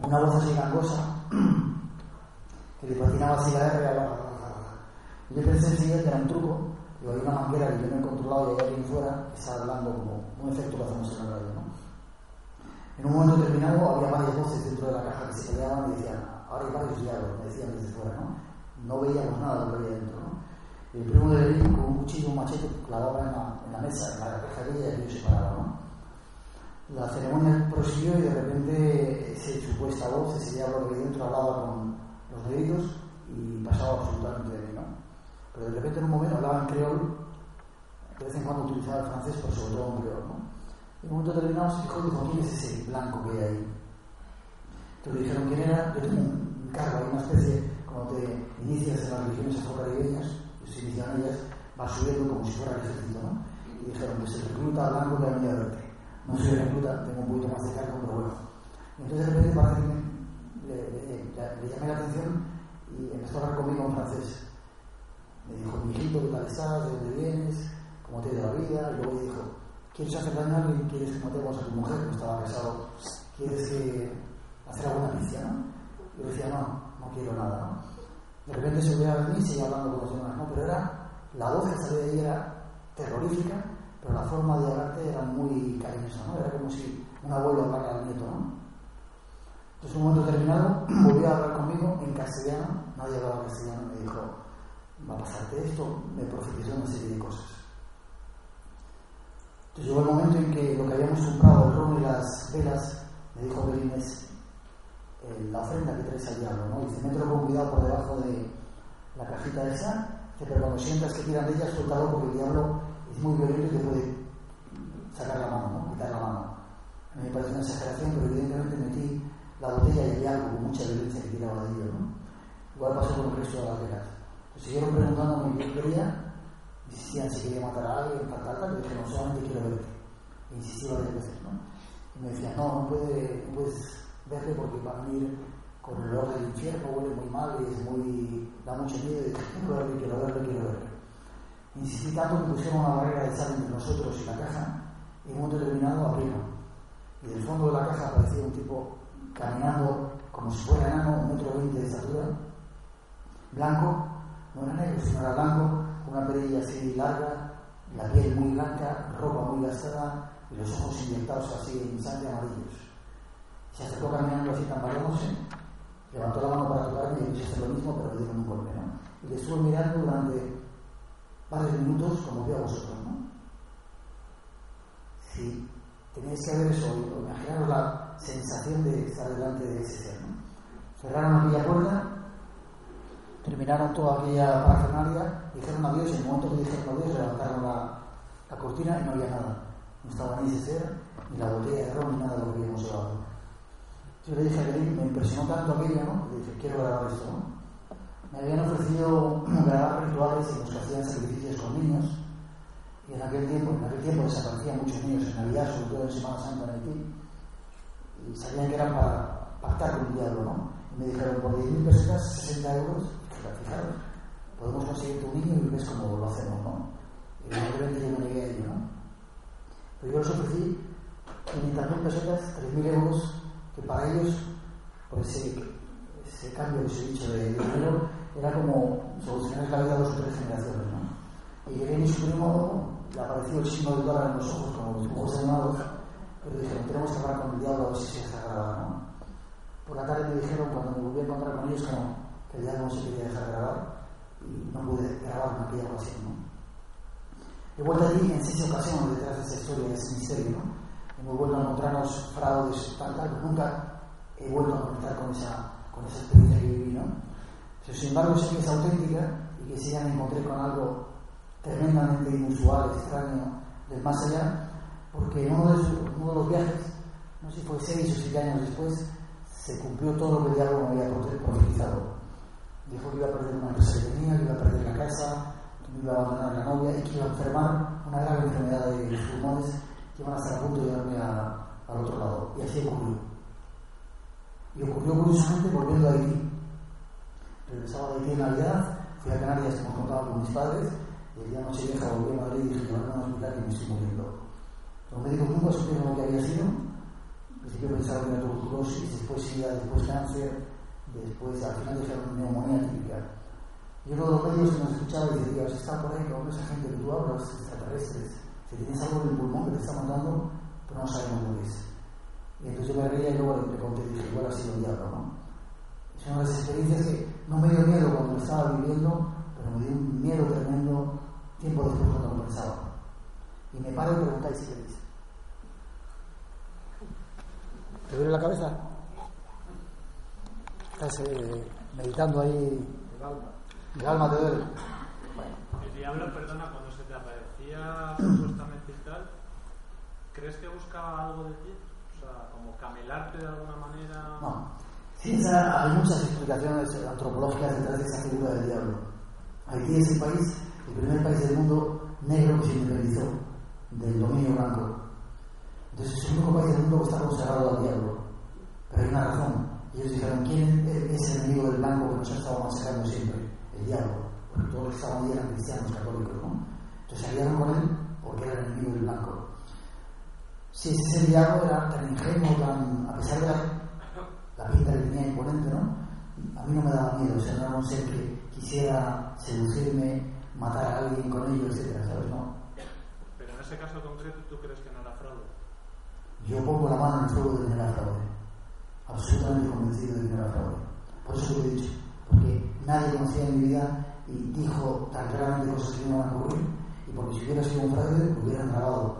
[SPEAKER 3] Una voz así gangosa que le patinaba así la R Yo pensé que era un truco, digo, hay una manguera que yo no he controlado y hay alguien fuera que está hablando como un efecto que hacemos en la radio, ¿no? En un momento determinado había varias voces dentro de la caja que se peleaban y decían, ahora hay varios diálogos, decían desde fuera, ¿no? No veíamos nada de lo que había dentro, ¿no? El primo de Berlín con un cuchillo, un machete, clavaba en la, en la mesa, en la caja y se paraba, ¿no? La ceremonia prosiguió y de repente ese supuesta voz, ese diablo que dentro hablaba con los gritos y pasaba absolutamente de mí, ¿no? Pero de repente en un momento hablaba en creol, de vez en cuando utilizaba el francés, pero sobre todo en creol, ¿no? En un momento determinado se y dijo, ¿quién es ese blanco que hay ahí? Entonces le dijeron quién era, yo tengo un cargo, hay una especie, cuando te inicias en las religiones afrocaribeñas, y ellas, va subiendo como si fuera el ejército, ¿no? Y dijeron, pues el recluta blanco que ha venido a verte. No soy recluta, tengo un poquito más de cargo, pero bueno. Y entonces de repente parece que le, le, le, le llamé la atención y empezó a hablar conmigo en francés. Me dijo, mi hijito, ¿qué tal estás? ¿De dónde vienes? ¿Cómo te ha ido la vida? Y luego dijo, ¿quieres hacer daño a alguien? ¿Quieres que matemos a tu mujer? No estaba casado. ¿Quieres que hacer alguna pizza? ¿no? Yo decía, no, no quiero nada. ¿no? De repente se veía a mí y seguía hablando con los demás, ¿no? Pero era, la voz que salía de ahí era terrorífica, pero la forma de hablarte era muy cariñosa, ¿no? Era como si un abuelo hablara al nieto, ¿no? Entonces, un momento determinado, volvió a hablar conmigo en castellano, nadie hablaba castellano, me dijo, va a pasarte esto, me profetizó una serie de cosas. Entonces llegó el momento en que lo que habíamos comprado, el ron y las velas, me dijo Belines, la ofrenda que traes al diablo, ¿no? Dice, mételo con cuidado por debajo de la cajita esa, pero cuando sientas que tiran de ella, suéltalo porque el diablo es muy violento y te puede sacar la mano, ¿no? quitar la mano. A mí me parece una exageración, pero evidentemente metí la botella y algo con mucha violencia que tiraba de ello. ¿no? Igual pasó con el resto de las velas. Entonces siguieron preguntándome qué quería, insistían si quería matar a alguien, tal, tal, tal, y dije, no, solamente quiero verte. E insistí varias veces, ¿no? Y me decían, no, no, puede, no puedes verle porque va a venir con el olor del infierno, huele muy mal y es muy, da mucho miedo. Y dije, quiero verle, quiero verle, quiero verle. Insistí tanto que pusieron una barrera de sal entre nosotros y la caja, en un determinado abrieron. Y del fondo de la caja aparecía un tipo caminando como si fuera enano, un metro veinte de estatura, blanco, no era negro, sino era blanco, una perilla así larga, la piel muy blanca, ropa muy gastada y los ojos inyectados así en sangre amarillos. Se acercó caminando así tambaleándose, levantó la mano para tocarme y yo hacer lo mismo, pero le dieron un golpe. Y le estuve mirando durante varios minutos como veo a vosotros, ¿no? Si tenéis que ver eso, imaginaros la sensación de estar delante de ese ser, ¿no? Cerraron aquella puerta, terminaron toda aquella parafernalia, dijeron adiós y en el momento que dijeron adiós levantaron la, la cortina y no había nada. No estaba ni ese ser, ni la botella de ron, ni nada de lo que habíamos llevado. Yo le dije a Belén, me impresionó tanto aquello, ¿no? Le dije, quiero grabar esto, ¿no? Me habían ofrecido grabar rituales en los que hacían sacrificios con niños, y en aquel tiempo, en aquel tiempo desaparecían muchos niños en Navidad, sobre todo en Semana Santa en Haití, y sabían que eran para pactar con el diablo, ¿no? Y me dijeron, por 10.000 pesetas, 60 euros, fijaros, podemos conseguir tu niño y ves cómo lo hacemos, ¿no? Y evidentemente yo me negué a ello, ¿no? Pero yo les ofrecí 500.000 pesetas, 3.000 euros, que para ellos, por ese, ese cambio que os he dicho de dinero, era como solucionar la vida de dos o tres generaciones, ¿no? Y llegué a su primo, le apareció el signo del dólar en los ojos, como dibujos animados, pero dijeron, tenemos que hablar con el diablo a ver si se deja grabar, ¿no? Por la tarde me dijeron, cuando me volví a encontrar con ellos, como que el diablo no se quería dejar grabar, y no pude grabar en aquella ocasión, ¿no? He vuelto allí en seis ocasiones detrás de esa historia, de ese misterio, ¿no? Hemos vuelto a encontrarnos fraudes, tal, tal, pero nunca he vuelto a conectar con esa, con esa experiencia que viví, ¿no? Pero, sin embargo, sé que es auténtica y que sí ya me encontré con algo tremendamente inusual, extraño, del más allá, porque en uno de, sus, uno de los viajes, no sé si fue seis o siete años después, se cumplió todo lo que el diablo me había profetizado. Dijo que iba a perder una empresa que tenía, que iba a perder la casa, que me iba a abandonar la novia y que iba a enfermar una grave enfermedad de los pulmones que iban a estar a punto de llevarme al otro lado. Y así ocurrió. Y ocurrió curiosamente volviendo a Haití. Regresaba de Haití en Navidad, fui a Canarias como contaba con mis padres, y el día noche vieja volví a Madrid y dije, llevarme a un hospital que me estoy muriendo. Los médicos nunca supieron lo que había sido. Al principio pensaban que era tuberculosis, después sida, después cáncer, después al final dijeron neumonía típica. Y uno de los medios que nos escuchaba y decía, has estado por ahí con esa gente que tú hablas, extraterrestres, si tienes algo en el pulmón que te está matando, pero no sabemos lo que es. Y entonces yo me reía y luego le conté y dije, igual ha sido el diablo, ¿no? Son las experiencias que no me dio miedo cuando lo estaba viviendo, pero me dio un miedo tremendo tiempo después cuando lo pensaba. Y me paro y preguntáis si queréis. ¿Te duele la cabeza? Estás eh, meditando ahí. El alma. El alma te duele.
[SPEAKER 7] El diablo, perdona, cuando aparecía supuestamente y tal, ¿crees que buscaba algo de ti? O sea, como camelarte de alguna manera.
[SPEAKER 3] No. Sí, esa- hay muchas explicaciones antropológicas detrás de esa figura del diablo. Haití es el país, el primer país del mundo negro que se independizó del dominio blanco. Entonces es el único país del mundo que está consagrado al diablo. Pero hay una razón. Ellos dijeron, ¿quién es el enemigo del blanco que nos ha estado masacrando siempre? El diablo. Porque todos los que estaban ahí eran cristianos católicos, ¿no? Se aliaron con él porque era el enemigo del blanco. Si ese diablo, era tan ingenuo, tan, a pesar de la, la pinta que tenía imponente, ¿no? A mí no me daba miedo, o sea, no era un ser que quisiera seducirme, matar a alguien con ello, etcétera, ¿sabes? No.
[SPEAKER 7] Pero en ese caso concreto, ¿tú crees que no era fraude?
[SPEAKER 3] Yo pongo la mano en el fuego de que no era fraude. Absolutamente convencido de que no era fraude. Por eso lo he dicho. Porque nadie conocía en mi vida y dijo tan claramente cosas que no iban a ocurrir. Porque si hubiera sido un fraude, hubieran grabado.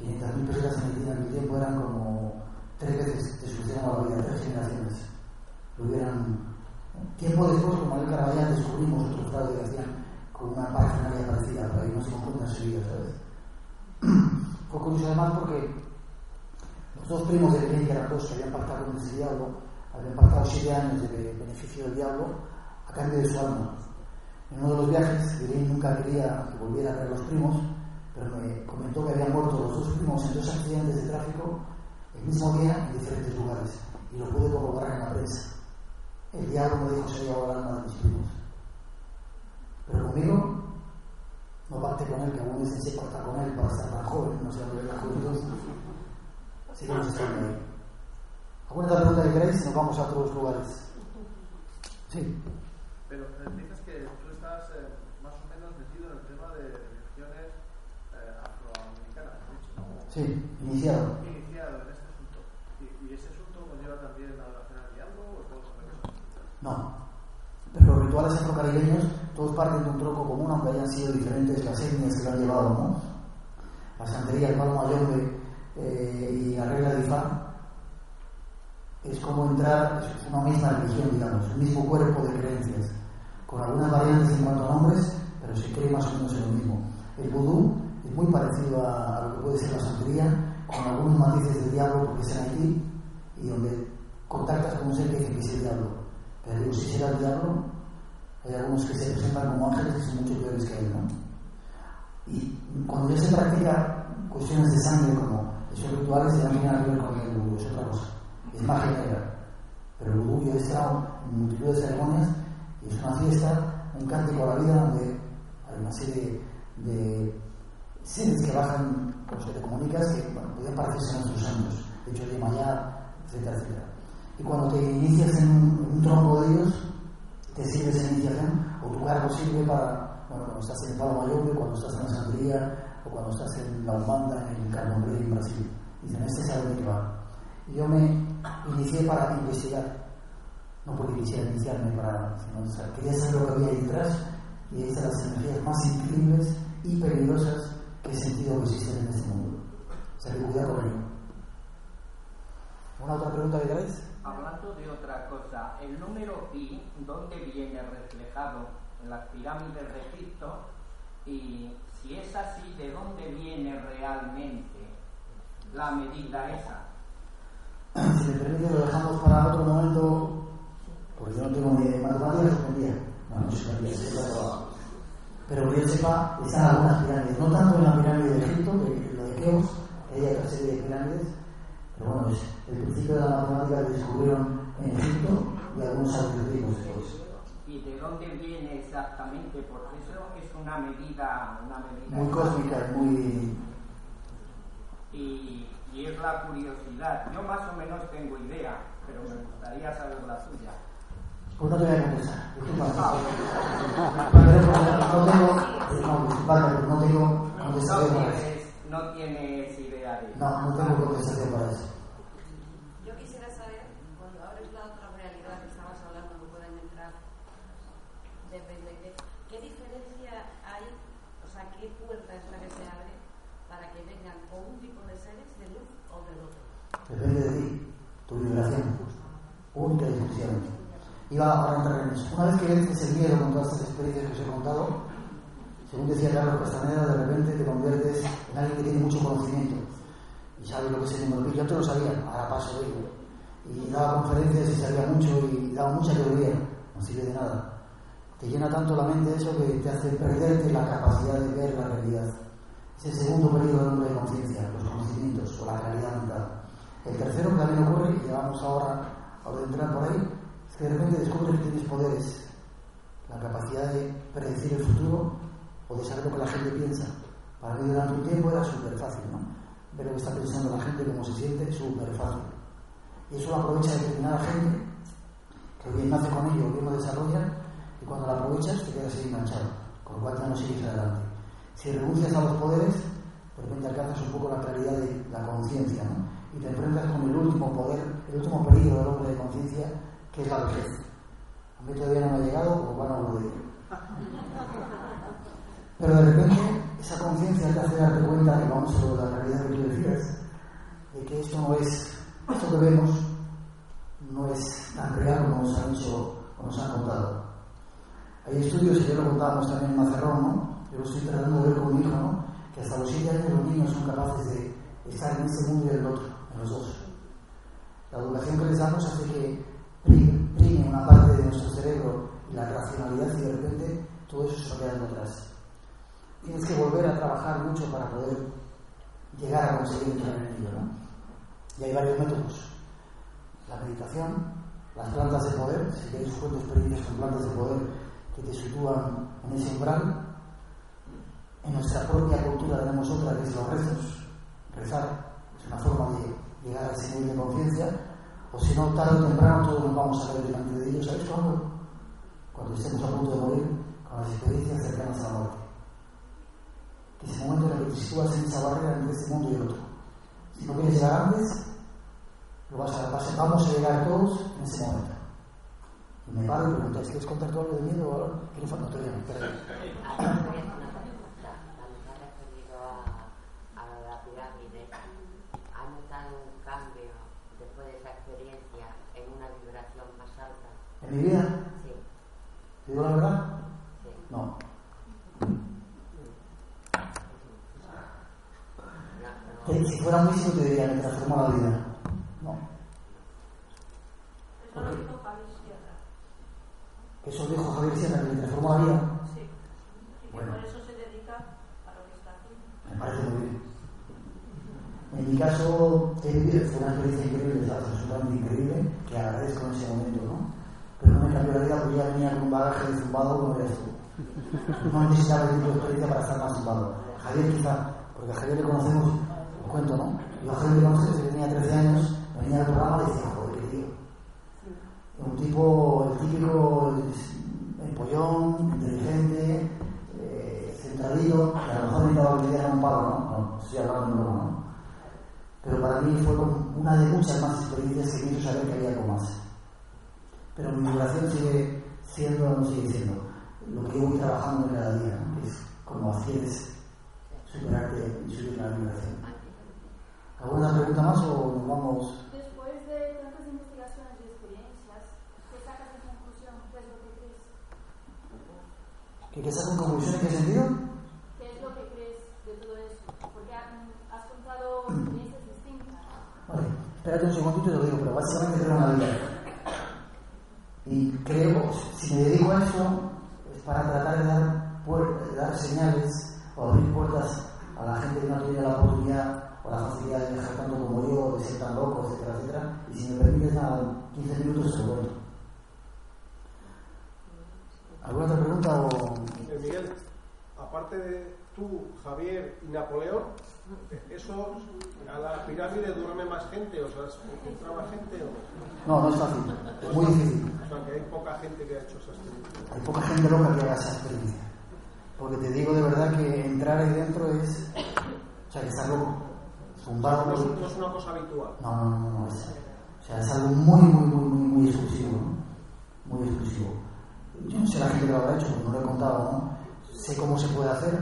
[SPEAKER 3] 500.000 personas en Haití en aquel tiempo eran como tres veces te solucionaba la vida, tres generaciones. Lo hubieran. Tiempo después, como el Caraballán, descubrimos otro fraude que hacían con una parafernalia parecida, pero ahí no se nos cuenta enseguida, ¿sabes? Fue curioso además porque los dos primos de eran dos, que habían pactado con ese diablo, habían pactado siete años de beneficio del diablo a cambio de su alma. En uno de los viajes, Belén nunca quería que volviera a ver a los primos, pero me comentó que habían muerto los dos primos en dos accidentes de tráfico el mismo día en diferentes lugares, y lo pude corroborar en la prensa. El diablo me dijo que se llevado el alma de mis primos. Pero conmigo, no pacté con él, que aún dicen se pacta con él para estar tan joven, no lo que la juventud. Sigamos estando ahí. ¿Alguna otra pregunta que queréis? Nos vamos a otros lugares. Sí.
[SPEAKER 8] Pero eh, dices que tú estás eh, más o menos metido en el tema de religiones eh, afroamericanas, has dicho, ¿no?
[SPEAKER 3] Sí, iniciado.
[SPEAKER 8] Iniciado en este asunto. ¿Y, ese asunto conlleva también la adoración al diablo o todo sobre eso?
[SPEAKER 3] No. Pero los rituales afrocaribeños todos parten de un tronco común, aunque hayan sido diferentes las etnias que lo han llevado, ¿no? La santería, el palo mayombe eh, y la regla de Ifá es como entrar, es una misma religión, digamos, un mismo cuerpo de creencias, con algunas variantes en cuanto a nombres, pero se cree más o menos en lo mismo. El vudú muy parecido a, lo que puede ser la santería, con algunos matices del diablo, porque en Haití, y donde contactas con un ser que dice que es el diablo. Pero digo, si será el diablo, hay algunos que se presentan como ángeles que son mucho peores que él, ¿no? Y cuando ya se practica cuestiones de sangre como esos rituales, ya no tienen que ver con el vudú, es otra cosa. Es magia negra. Pero el vudú yo he estado en multitud de ceremonias y es una fiesta, un cántico a la vida donde hay una serie de seres que bajan con los que te comunicas que bueno, podían parecerse a nuestros santos, de hecho de Mayá, etcétera, etcétera. Y cuando te inicias en un, tronco de ellos, te sirve esa iniciación, o tu cargo sirve para, bueno, cuando estás en el Palo Mayombe, cuando estás en la Santería, o cuando estás en la Umbanda, en el Carnombre en Brasil. Dicen, este es el que va. Y yo me inicié para investigar, no porque quisiera iniciarme para, sino, o quería saber lo que había detrás, y están las energías más increíbles y peligrosas he sentido que existen en este mundo. O sea, que cuidado con ello. ¿Una otra pregunta que queráis?
[SPEAKER 9] Hablando de otra cosa, el número pi, ¿dónde viene reflejado? En las pirámides de Egipto. Y si es así, ¿de dónde viene realmente la medida esa?
[SPEAKER 3] Si me permite, lo dejamos para otro momento, porque yo no tengo ni matemáticas, respondía. No, no qué es Pero que yo sepa, están algunas pirámides, no tanto en la pirámide de Egipto, que lo de Keops, que hay otra serie de pirámides, pero bueno, es el principio de la matemática que descubrieron en Egipto y algunos algoritmos después.
[SPEAKER 9] ¿Y de dónde viene exactamente? Porque eso es una medida, una medida
[SPEAKER 3] Muy cósmica y muy.
[SPEAKER 9] y, y es la curiosidad. Yo más o menos tengo idea, pero me gustaría saber la suya.
[SPEAKER 3] Pues no te voy a contestar. Disculpa. Vale, no tengo, no, pero no tengo
[SPEAKER 9] No
[SPEAKER 3] contestación para eso.
[SPEAKER 9] tienes, no tienes idea de
[SPEAKER 3] No, no tengo contestación para eso.
[SPEAKER 6] Yo quisiera saber, cuando abres la otra realidad que estabas hablando, que pueden entrar, depende de qué diferencia hay, o sea, qué puerta es la que se abre para que vengan o un tipo de seres de luz o del otro.
[SPEAKER 3] Depende de ti, tu vibración, única y exclusivamente. Iba eso. Una vez que vences el miedo con todas estas experiencias que os he contado, según decía Carlos Castaneda, de repente te conviertes en alguien que tiene mucho conocimiento y sabe lo que es el pi. Yo te lo sabía, ahora paso de ello. Y daba conferencias y sabía mucho y daba mucha teoría, no sirve de nada. Te llena tanto la mente eso que te hace perderte la capacidad de ver la realidad. Es el segundo periodo del hombre de conciencia, los conocimientos o la realidad mental. El tercero que también ocurre, y vamos ahora a entrar por ahí, que de repente descubres que tienes poderes, la capacidad de predecir el futuro o de saber lo que la gente piensa. Para mí durante un tiempo era súper fácil, ¿no? Ver lo que está pensando la gente, cómo se siente, súper fácil. Y eso lo aprovecha determinada gente, que bien nace con ello, bien lo desarrolla, y cuando lo aprovechas te quedas enganchado, con lo cual ya no sigues adelante. Si renuncias a los poderes, de repente alcanzas un poco la claridad de la conciencia, ¿no? Y te enfrentas con el último poder, el último peligro del hombre de conciencia, que es la vejez. A mí todavía no me ha llegado, por lo cual no lo digo. Pero de repente esa conciencia te hace darte cuenta que vamos a la realidad que tú decías, de que esto no es, esto que vemos no es tan real como nos han dicho o nos han contado. Hay estudios, y ya lo contábamos también en Mazarrón, ¿no? Yo lo estoy tratando de ver con mi hijo, ¿no? Que hasta los 7 años los niños son capaces de estar en este mundo y en el otro, en los dos. La educación que les damos hace que prime, prime una parte de nuestro cerebro y la racionalidad y de repente todo eso se va quedando atrás. Tienes que volver a trabajar mucho para poder llegar a conseguir entrar en ello, ¿no? Y hay varios métodos. La meditación, las plantas de poder, si queréis cuento experiencias con plantas de poder que te sitúan en ese umbral. En nuestra propia cultura tenemos otra que es los rezos. Rezar es una forma de llegar a ese nivel de conciencia, o si no, tarde o temprano todos nos vamos a ver delante de ellos. ¿Sabéis cuándo? Cuando estemos a punto de morir, con las experiencias cercanas a la muerte. Que es el momento en el que te sitúas en esa barrera entre este mundo y el otro. Si no quieres llegar antes, lo vas a, vas a- vamos a llegar todos en ese momento. Y me paro y preguntáis, ¿quieres contar tú algo de miedo o algo? ¿Quieres no, todavía no, espera.
[SPEAKER 10] Cuando se ha referido a, a la pirámide, ¿ha notado un cambio después de esa experiencia en una vibración más alta?
[SPEAKER 3] ¿En mi vida?
[SPEAKER 10] Sí,
[SPEAKER 3] ¿Te digo la verdad?
[SPEAKER 10] sí.
[SPEAKER 3] No. Si fuera un místico te diría, me transformó la vida. No.
[SPEAKER 6] Eso lo dijo Javier Sierra.
[SPEAKER 3] Eso dijo Javier Sierra, que me transformó la vida.
[SPEAKER 6] Sí. Y que
[SPEAKER 3] Bueno.
[SPEAKER 6] por eso se dedica a lo que está haciendo.
[SPEAKER 3] Me parece muy bien. En mi caso, he vivido, fue una experiencia increíble, ¿sabes? absolutamente increíble, que agradezco en ese momento, ¿no? Pero no me cambió la vida porque ya venía con un bagaje de zumbado como eres tú. No necesitaba el tipo estar más zumbado. Javier quizá, porque a Javier le conocemos, os cuento, ¿no? Yo a Javier le conozco desde que tenía 13 años, venía al programa y decía, joder, qué tío. Un tipo, el típico, el, el pollón, inteligente, eh, centradito, que a lo mejor necesitaba que le dieran un palo, ¿no? No, estoy hablando de broma, ¿no? Pero para mí fue como una de muchas más experiencias que me hizo saber que había algo más. Pero mi vibración sigue siendo, no sigue siendo, lo que yo voy trabajando en cada día, ¿no? que es como quieres superarte y subir la vibración. ¿Alguna pregunta más o nos vamos?
[SPEAKER 11] Después de tantas investigaciones y experiencias, ¿qué sacas de conclusión? ¿Qué es lo que crees?
[SPEAKER 3] ¿Que, que saco en conclusión en qué sentido?
[SPEAKER 11] ¿Qué es lo que crees de todo eso? Porque ha- has contado experiencias distintas.
[SPEAKER 3] Vale, espérate un segundito y te lo digo, pero básicamente creo en la vida. Y creo, si me dedico a eso, es para tratar de dar, puer- de dar señales o abrir puertas a la gente que no tiene la oportunidad o la facilidad de viajar tanto como yo, de ser tan loco, etcétera, etcétera. Y si me permites nada, 15 minutos se lo cuento. ¿Alguna otra pregunta o...?
[SPEAKER 12] Eh, Miguel, aparte de tú, Javier y Napoleón,
[SPEAKER 8] ¿Eso a la pirámide duerme más gente? O sea, ¿entra más gente o
[SPEAKER 3] No, no es fácil. Es muy difícil.
[SPEAKER 8] O sea, que hay poca gente que ha hecho esa experiencia.
[SPEAKER 3] Hay poca gente loca que haga esa experiencia. Porque te digo de verdad que entrar ahí dentro es. O sea, que es algo zumbado.
[SPEAKER 8] No
[SPEAKER 3] por-
[SPEAKER 8] no es una cosa habitual.
[SPEAKER 3] No, no, no, no, es, o sea, es algo muy, muy, muy, muy, muy exclusivo, ¿no? Muy exclusivo. Yo no sé la gente que lo habrá hecho, no lo he contado, ¿no? Sé cómo se puede hacer.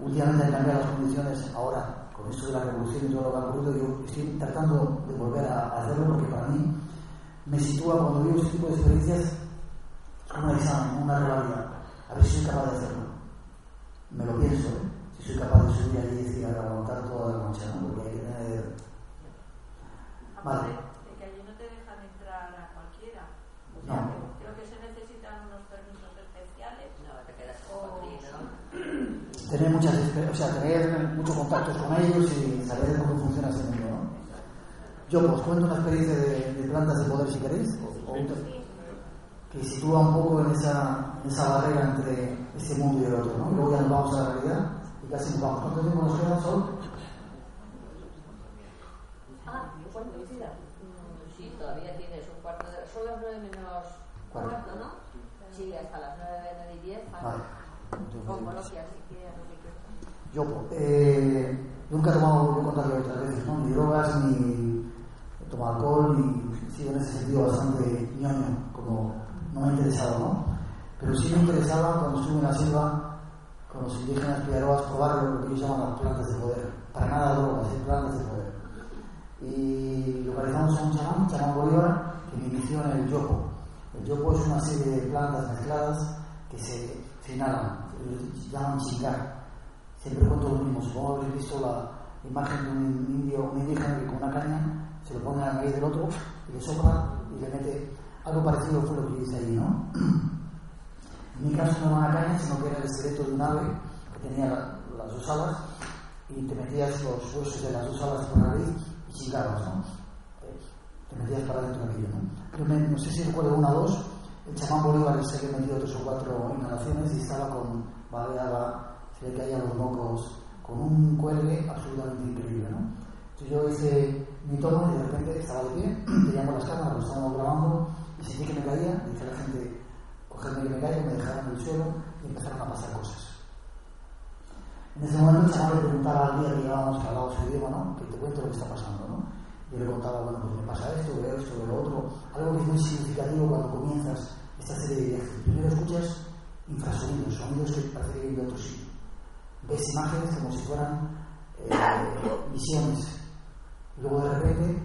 [SPEAKER 3] Últimamente han cambiado las condiciones, ahora, con esto de la revolución y todo lo que ha ocurrido, yo estoy tratando de volver a hacerlo porque para mí me sitúa cuando vivo este tipo de experiencias como un examen, una realidad. A ver si soy capaz de hacerlo. Me lo pienso, ¿eh? si soy capaz de subir allí y decir, "Ahora aguantar toda la noche, ¿no? Porque hay que tener Vale.
[SPEAKER 6] De que allí no te dejan entrar a cualquiera. O
[SPEAKER 3] No.
[SPEAKER 6] sea, que creo que se necesitan unos permisos especiales.
[SPEAKER 10] No, te quedas
[SPEAKER 6] o...
[SPEAKER 3] tener muchas o sea, tener muchos contactos con ellos y saber cómo funciona ese mundo, ¿no? Yo os cuento una experiencia de, de plantas de poder si queréis, o- o un- que sitúa un poco en esa, en esa barrera entre este mundo y el otro, ¿no? Y luego ya nos vamos a la realidad y casi nos vamos. ¿Cuánto tiempo nos queda, Sol?
[SPEAKER 4] Ah, ¿cuánto? Mm, Sí, todavía tienes un cuarto de Son las nueve menos
[SPEAKER 3] Cuarto.
[SPEAKER 4] ¿no? Sí, hasta las nueve, nueve y diez.
[SPEAKER 3] Vale.
[SPEAKER 4] Con coloquia, así que no sé qué.
[SPEAKER 3] Yo eh, nunca he tomado, contado ya otras veces, ¿no? ni drogas, ni he tomado alcohol, y he sido en ese sentido bastante ñoño, como no me ha interesado, ¿no? Pero sí me interesaba cuando estuve en la selva con los indígenas piaroas probar lo que ellos llaman las plantas de poder. Para nada drogas, ¿eh? plantas de poder. Y localizamos a un chamán, chamán Bolívar, que me inició en el yopo. El yopo es una serie de plantas mezcladas que se, se inhalan, se llaman chingar. Siempre cuento lo mismo. Supongo que habréis visto la imagen de un indio, un indígena que con una caña se lo pone a la nariz del otro y le sopla y le mete. Algo parecido fue lo que yo hice allí, ¿no? En mi caso no era una caña, sino que era el esqueleto de un ave que tenía la- las dos alas y te metías los huesos de las dos alas por la nariz y chingabas, ¿no? Eh, Te metías para dentro de aquello, ¿no? Yo me- no sé si recuerdo una o dos, el chamán Bolívar se había metido tres o cuatro inhalaciones y estaba con baleada, le caían los mocos, con un cuelgue absolutamente increíble, ¿no? Yo hice mi toma y de repente estaba de pie, teníamos las cámaras, lo estábamos grabando y sentí que me caía, dije a la gente, cogerme que me caiga, me dejaron en el suelo y empezaron a pasar cosas. En ese momento el chaval le preguntaba al día que llevábamos que hablaba su idioma, ¿no? Que te cuento lo que está pasando, ¿no? Yo le contaba, bueno, pues me pasa esto, veo esto, veo lo otro. Algo que es muy significativo cuando comienzas esta serie de viajes. Primero escuchas infrasonidos, sonidos que parece que vienen de otro sitio. Ves imágenes como si fueran eh, visiones. Luego de repente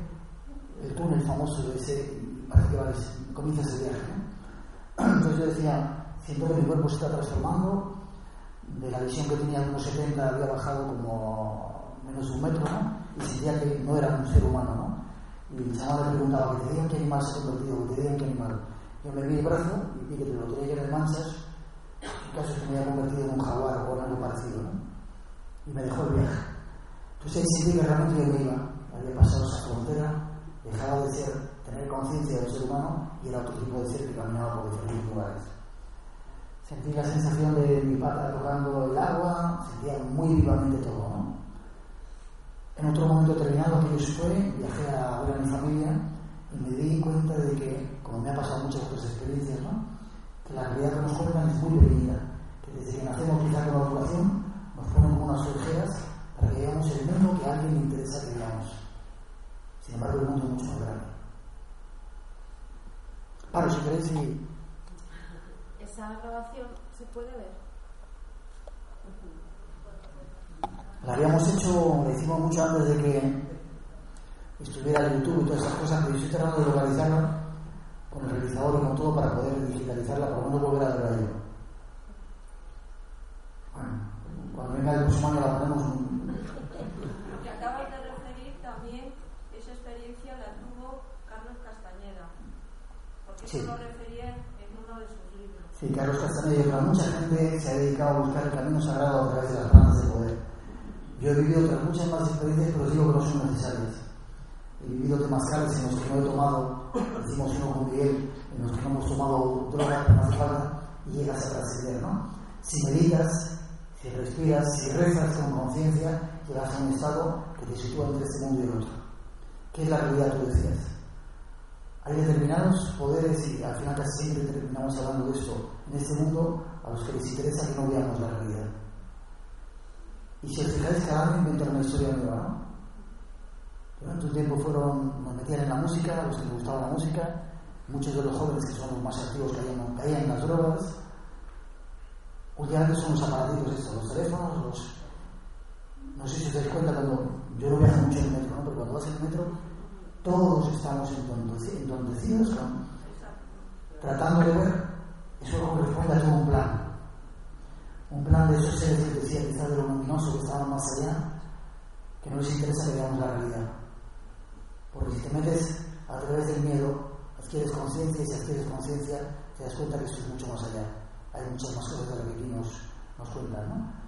[SPEAKER 3] el túnel famoso de ese, parece que vale, comienza ese viaje, ¿no? Entonces yo decía, siento que mi cuerpo se está transformando, de la visión que tenía de unos 70 había bajado como menos de un metro, ¿no? Y sentía que no era un ser humano, ¿no? Y el chaval le preguntaba, que te digan qué animal se ha convertido, que te digan qué animal. Yo me vi el brazo y vi que lo tenía lleno de manchas, en caso es que me había convertido en un jaguar o algo parecido, ¿no? Y me dejó el viaje. Entonces ahí sentí que realmente yo me iba, había pasado esa frontera, dejaba de ser, tener conciencia del ser humano y era otro tipo de ser que caminaba por diferentes lugares. Sentí la sensación de mi pata tocando el agua, sentía muy vivamente todo, ¿no? En otro momento determinado que yo fue, viajé a ver a mi familia y me di cuenta de que, como me ha pasado muchas otras experiencias, ¿no? Que la realidad que nos cuentan es muy pequeñita, que desde que nacemos quizá con la educación nos ponen como unas orejeras para que veamos el mundo que a alguien le interesa que veamos. Sin embargo, el mundo es mucho más grande. Paro, si queréis, y
[SPEAKER 6] Esa grabación se puede ver.
[SPEAKER 3] La habíamos hecho, la hicimos mucho antes de que estuviera el YouTube y todas esas cosas, pero yo estoy tratando de localizarla con el realizador y con todo para poder digitalizarla, para no volver a verla yo. Bueno, cuando venga el próximo año la ponemos.
[SPEAKER 6] Que acabas de referir también, esa experiencia la tuvo Carlos Castañeda, porque
[SPEAKER 3] Sí.
[SPEAKER 6] eso lo refería en uno de sus libros.
[SPEAKER 3] Sí, Carlos Castaneda y otra mucha gente se ha dedicado a buscar el camino sagrado a través de las plantas de poder. Yo he vivido otras muchas más experiencias, pero digo que no son necesarias. He vivido temazcales en los que no he tomado, decimos uno con Miguel, en los que no hemos tomado droga, pero no hace falta, y llegas a trascender, ¿no? Si meditas, Si respiras, si rezas con conciencia, llegas a un estado que te sitúa entre este mundo y el otro. ¿Qué es la realidad, tú decías? Hay determinados poderes, y al final casi siempre terminamos hablando de esto, en este mundo a los que les interesa que no veamos la realidad. Y si os fijáis, cada uno inventa una historia nueva, ¿no? Durante un tiempo fueron, nos metían en la música, los que les gustaba la música, muchos de los jóvenes que son los más activos caían, caían en las drogas. Últimamente son los aparatos estos, los teléfonos, los... No sé si os dais cuenta cuando... Yo no viajo mucho en el metro, ¿no? Pero cuando vas en el metro, todos estamos entontecidos con, tratando de ver, eso corresponde a todo un plan. Un plan de esos seres que decía quizás de lo luminoso que estaban más allá, que no les interesa que veamos la realidad. Porque si te metes a través del miedo, adquieres conciencia y si adquieres conciencia, te das cuenta que esto es mucho más allá. Hay muchas más cosas de las que aquí nos, nos cuentan, ¿no?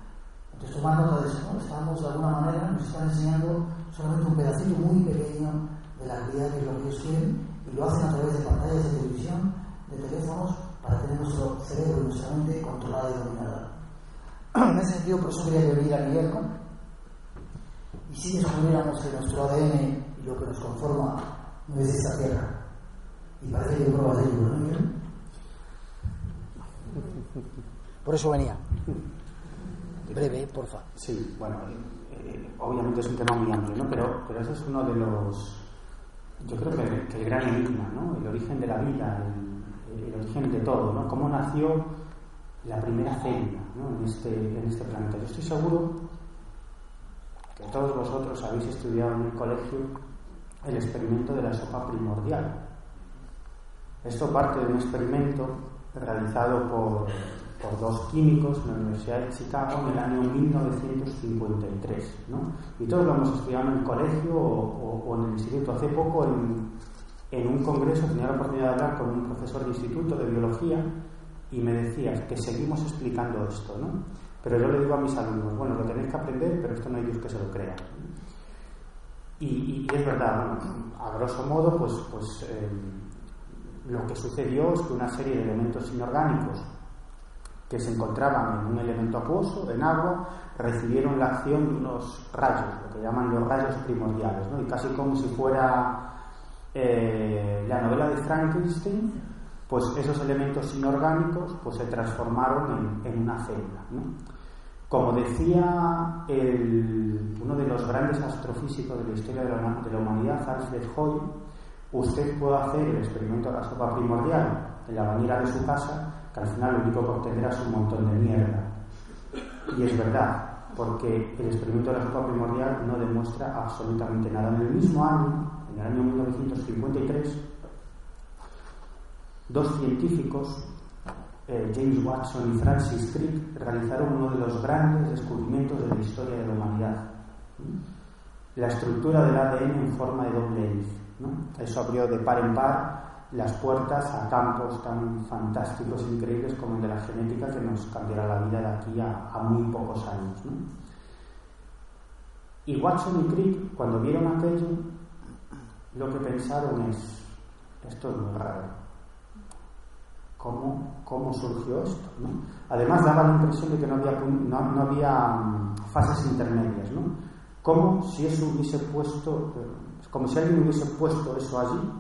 [SPEAKER 3] Entonces, tomando de eso, ¿no? Estamos de alguna manera, nos están enseñando solamente un pedacito muy pequeño de la realidad que lo que ellos quieren y lo hacen a través de pantallas de televisión, de teléfonos, para tener nuestro cerebro y nuestra mente controlada y dominada. En ese sentido, por eso quería venir a Miguel, ¿no? Y si descubriéramos que nuestro ADN lo que nos conforma no es esta tierra, y parece que hay pruebas de ello, ¿no, Miguel? Por eso venía. Breve, porfa.
[SPEAKER 5] Sí, bueno, eh, obviamente es un tema muy amplio, ¿no? Pero, pero ese es uno de los, yo creo que, que el gran enigma, ¿no? El origen de la vida, el, el, origen de todo, ¿no? Cómo nació la primera célula ¿no? en, este, en este planeta. Yo estoy seguro que todos vosotros habéis estudiado en el colegio el experimento de la sopa primordial. Esto parte de un experimento realizado por, por dos químicos en la Universidad de Chicago en el año 1953. ¿no? Y todos lo hemos estudiado en el colegio o, o, o en el instituto. Hace poco, en, en, un congreso, tenía la oportunidad de hablar con un profesor de instituto de biología y me decía que seguimos explicando esto. ¿no? Pero yo le digo a mis alumnos, bueno, lo tenéis que aprender, pero esto no hay Dios que se lo crea. Y, es verdad, a grosso modo, pues, pues eh, lo que sucedió es que una serie de elementos inorgánicos que se encontraban en un elemento acuoso, en agua, recibieron la acción de unos rayos, lo que llaman los rayos primordiales, ¿no? y casi como si fuera eh, la novela de Frankenstein, pues esos elementos inorgánicos pues, se transformaron en, una célula. Como decía uno de los grandes astrofísicos de la historia de la, de la humanidad, Alfred Hoyle, usted puede hacer el experimento de la sopa primordial en la bañera de su casa, que al final lo único que obtendrá es un montón de mierda. Y es verdad, porque el experimento de la sopa primordial no demuestra absolutamente nada. En el mismo año, en el año 1953, dos científicos, eh, James Watson y Francis Crick, realizaron uno de los grandes descubrimientos de la historia de la humanidad. La estructura del ADN en forma de doble hélice. Eso abrió de par en par las puertas a campos tan fantásticos e increíbles como el de la genética que nos cambiará la vida de aquí a, muy pocos años. Y Watson y Crick, cuando vieron aquello, lo que pensaron es, esto es muy raro. ¿Cómo, cómo surgió esto? Además daba la impresión de que no había, no, no había um, fases intermedias. ¿no? Como si eso hubiese puesto, como si alguien hubiese puesto eso allí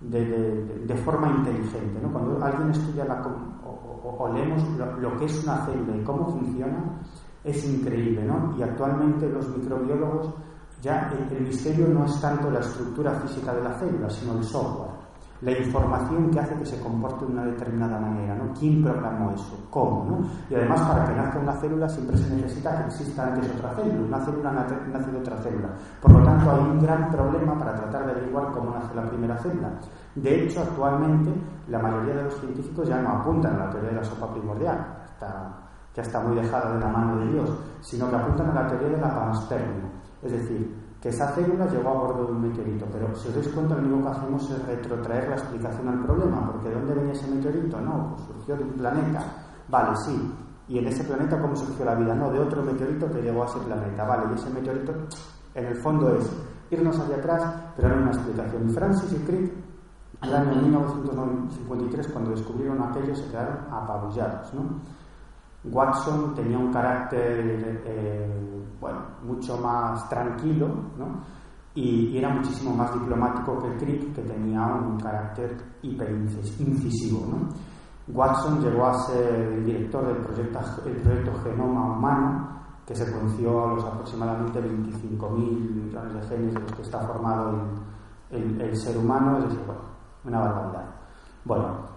[SPEAKER 5] de, de, forma inteligente. ¿no? Cuando alguien estudia la, o, o, leemos lo, lo, que es una célula y cómo funciona, es increíble. ¿no? Y actualmente los microbiólogos ya el, el misterio no es tanto la estructura física de la célula, sino el software la información que hace que se comporte de una determinada manera, ¿no? ¿Quién programó eso? ¿Cómo? Y además, para que nazca una célula siempre se necesita que exista antes otra célula. Una célula nace de otra célula. Por lo tanto, hay un gran problema para tratar de averiguar cómo nace la primera célula. De hecho, actualmente, la mayoría de los científicos ya no apuntan a la teoría de la sopa primordial. Está, ya está muy dejada de la mano de Dios, sino que apuntan a la teoría de la panspermia. Es decir, que esa célula llegó a bordo de un meteorito, pero si os dais cuenta, lo único que hacemos es retrotraer la explicación al problema, porque ¿de dónde venía ese meteorito? No, pues surgió de un planeta. Vale, sí. ¿Y en ese planeta cómo surgió la vida? No, de otro meteorito que llegó a ese planeta. Vale, y ese meteorito, en el fondo es irnos hacia atrás, pero no hay una explicación. Y Francis y Crick, en el año 1953, cuando descubrieron aquello, se quedaron apabullados, ¿no? Watson tenía un carácter eh, bueno, mucho más tranquilo ¿no? y, era muchísimo más diplomático que Crick, que tenía un carácter hiperincisivo. ¿no? Watson llegó a ser el director del proyecto, el proyecto Genoma Humano, que secuenció a los aproximadamente 25.000 millones de genes de los que está formado el ser humano, es decir, bueno, una barbaridad. Bueno,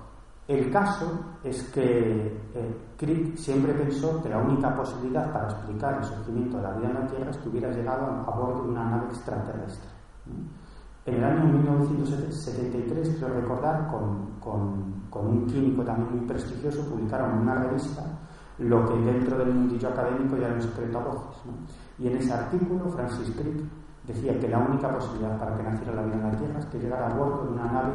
[SPEAKER 5] el caso es que eh, Crick siempre pensó que la única posibilidad para explicar el surgimiento de la vida en la Tierra es que hubiera llegado a bordo de una nave extraterrestre. En el año 1973, quiero recordar, con, con, un químico también muy prestigioso, publicaron una revista lo que dentro del mundillo académico ya era un secreto a voces. Y en ese artículo, Francis Crick decía que la única posibilidad para que naciera la vida en la Tierra es que llegara a bordo de una nave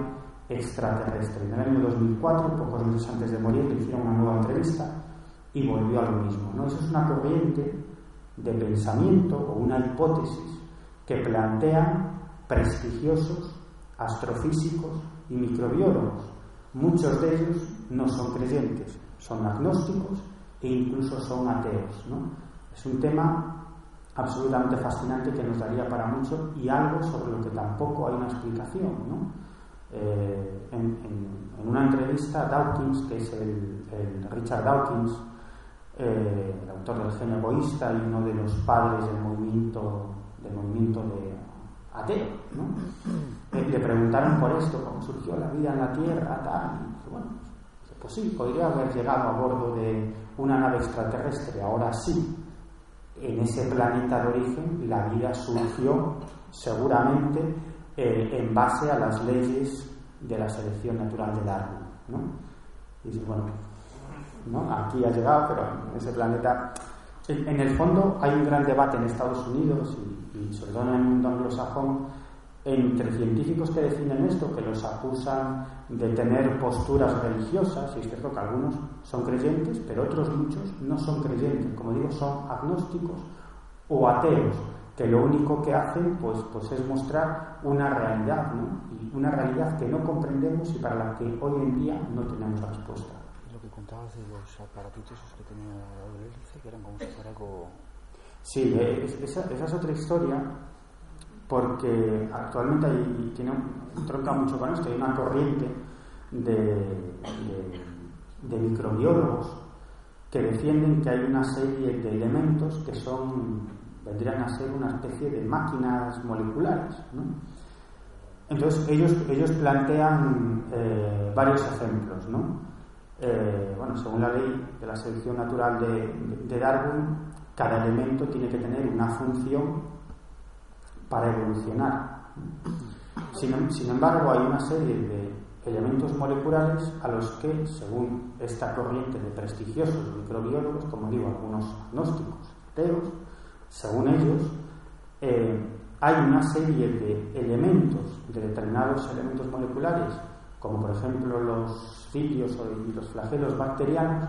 [SPEAKER 5] extraterrestre. En el año 2004, pocos meses antes de morir, le hicieron una nueva entrevista y volvió a lo mismo. ¿no? Eso es una corriente de pensamiento o una hipótesis que plantean prestigiosos astrofísicos y microbiólogos. Muchos de ellos no son creyentes, son agnósticos e incluso son ateos. ¿no? Es un tema absolutamente fascinante que nos daría para mucho y algo sobre lo que tampoco hay una explicación. ¿no? Eh, en, en, en, una entrevista, Dawkins, que es el, el Richard Dawkins, eh, el autor del genio egoísta y uno de los padres del movimiento, del movimiento de ateo, ¿no? eh, le preguntaron por esto, cómo surgió la vida en la Tierra, tal, y dice, bueno, pues sí, podría haber llegado a bordo de una nave extraterrestre, ahora sí, en ese planeta de origen la vida surgió seguramente eh, en base a las leyes de la selección natural de Darwin. ¿no? Y dice, bueno, ¿no? aquí ha llegado, pero en ese planeta. En, en, el fondo hay un gran debate en Estados Unidos y, y sobre todo en el mundo anglosajón entre científicos que definen esto, que los acusan de tener posturas religiosas, y es cierto que algunos son creyentes, pero otros muchos no son creyentes, como digo, son agnósticos o ateos que lo único que hacen pues, pues es mostrar una realidad, ¿no? Y una realidad que no comprendemos y para la que hoy en día no tenemos respuesta.
[SPEAKER 12] Lo que contabas de los aparatitos que tenía Aurelice, que eran como si fuera algo...
[SPEAKER 5] Sí, esa, esa, es otra historia, porque actualmente hay, tiene, tronca mucho con esto, hay una corriente de, de, de microbiólogos que defienden que hay una serie de elementos que son vendrían a ser una especie de máquinas moleculares. Entonces ellos, ellos plantean eh, varios ejemplos. Eh, bueno, según la ley de la selección natural de, Darwin, cada elemento tiene que tener una función para evolucionar. Sin, sin embargo, hay una serie de elementos moleculares a los que, según esta corriente de prestigiosos microbiólogos, como digo, algunos gnósticos, ateos, según ellos, eh, hay una serie de elementos, de determinados elementos moleculares, como por ejemplo los cilios y los flagelos bacterianos,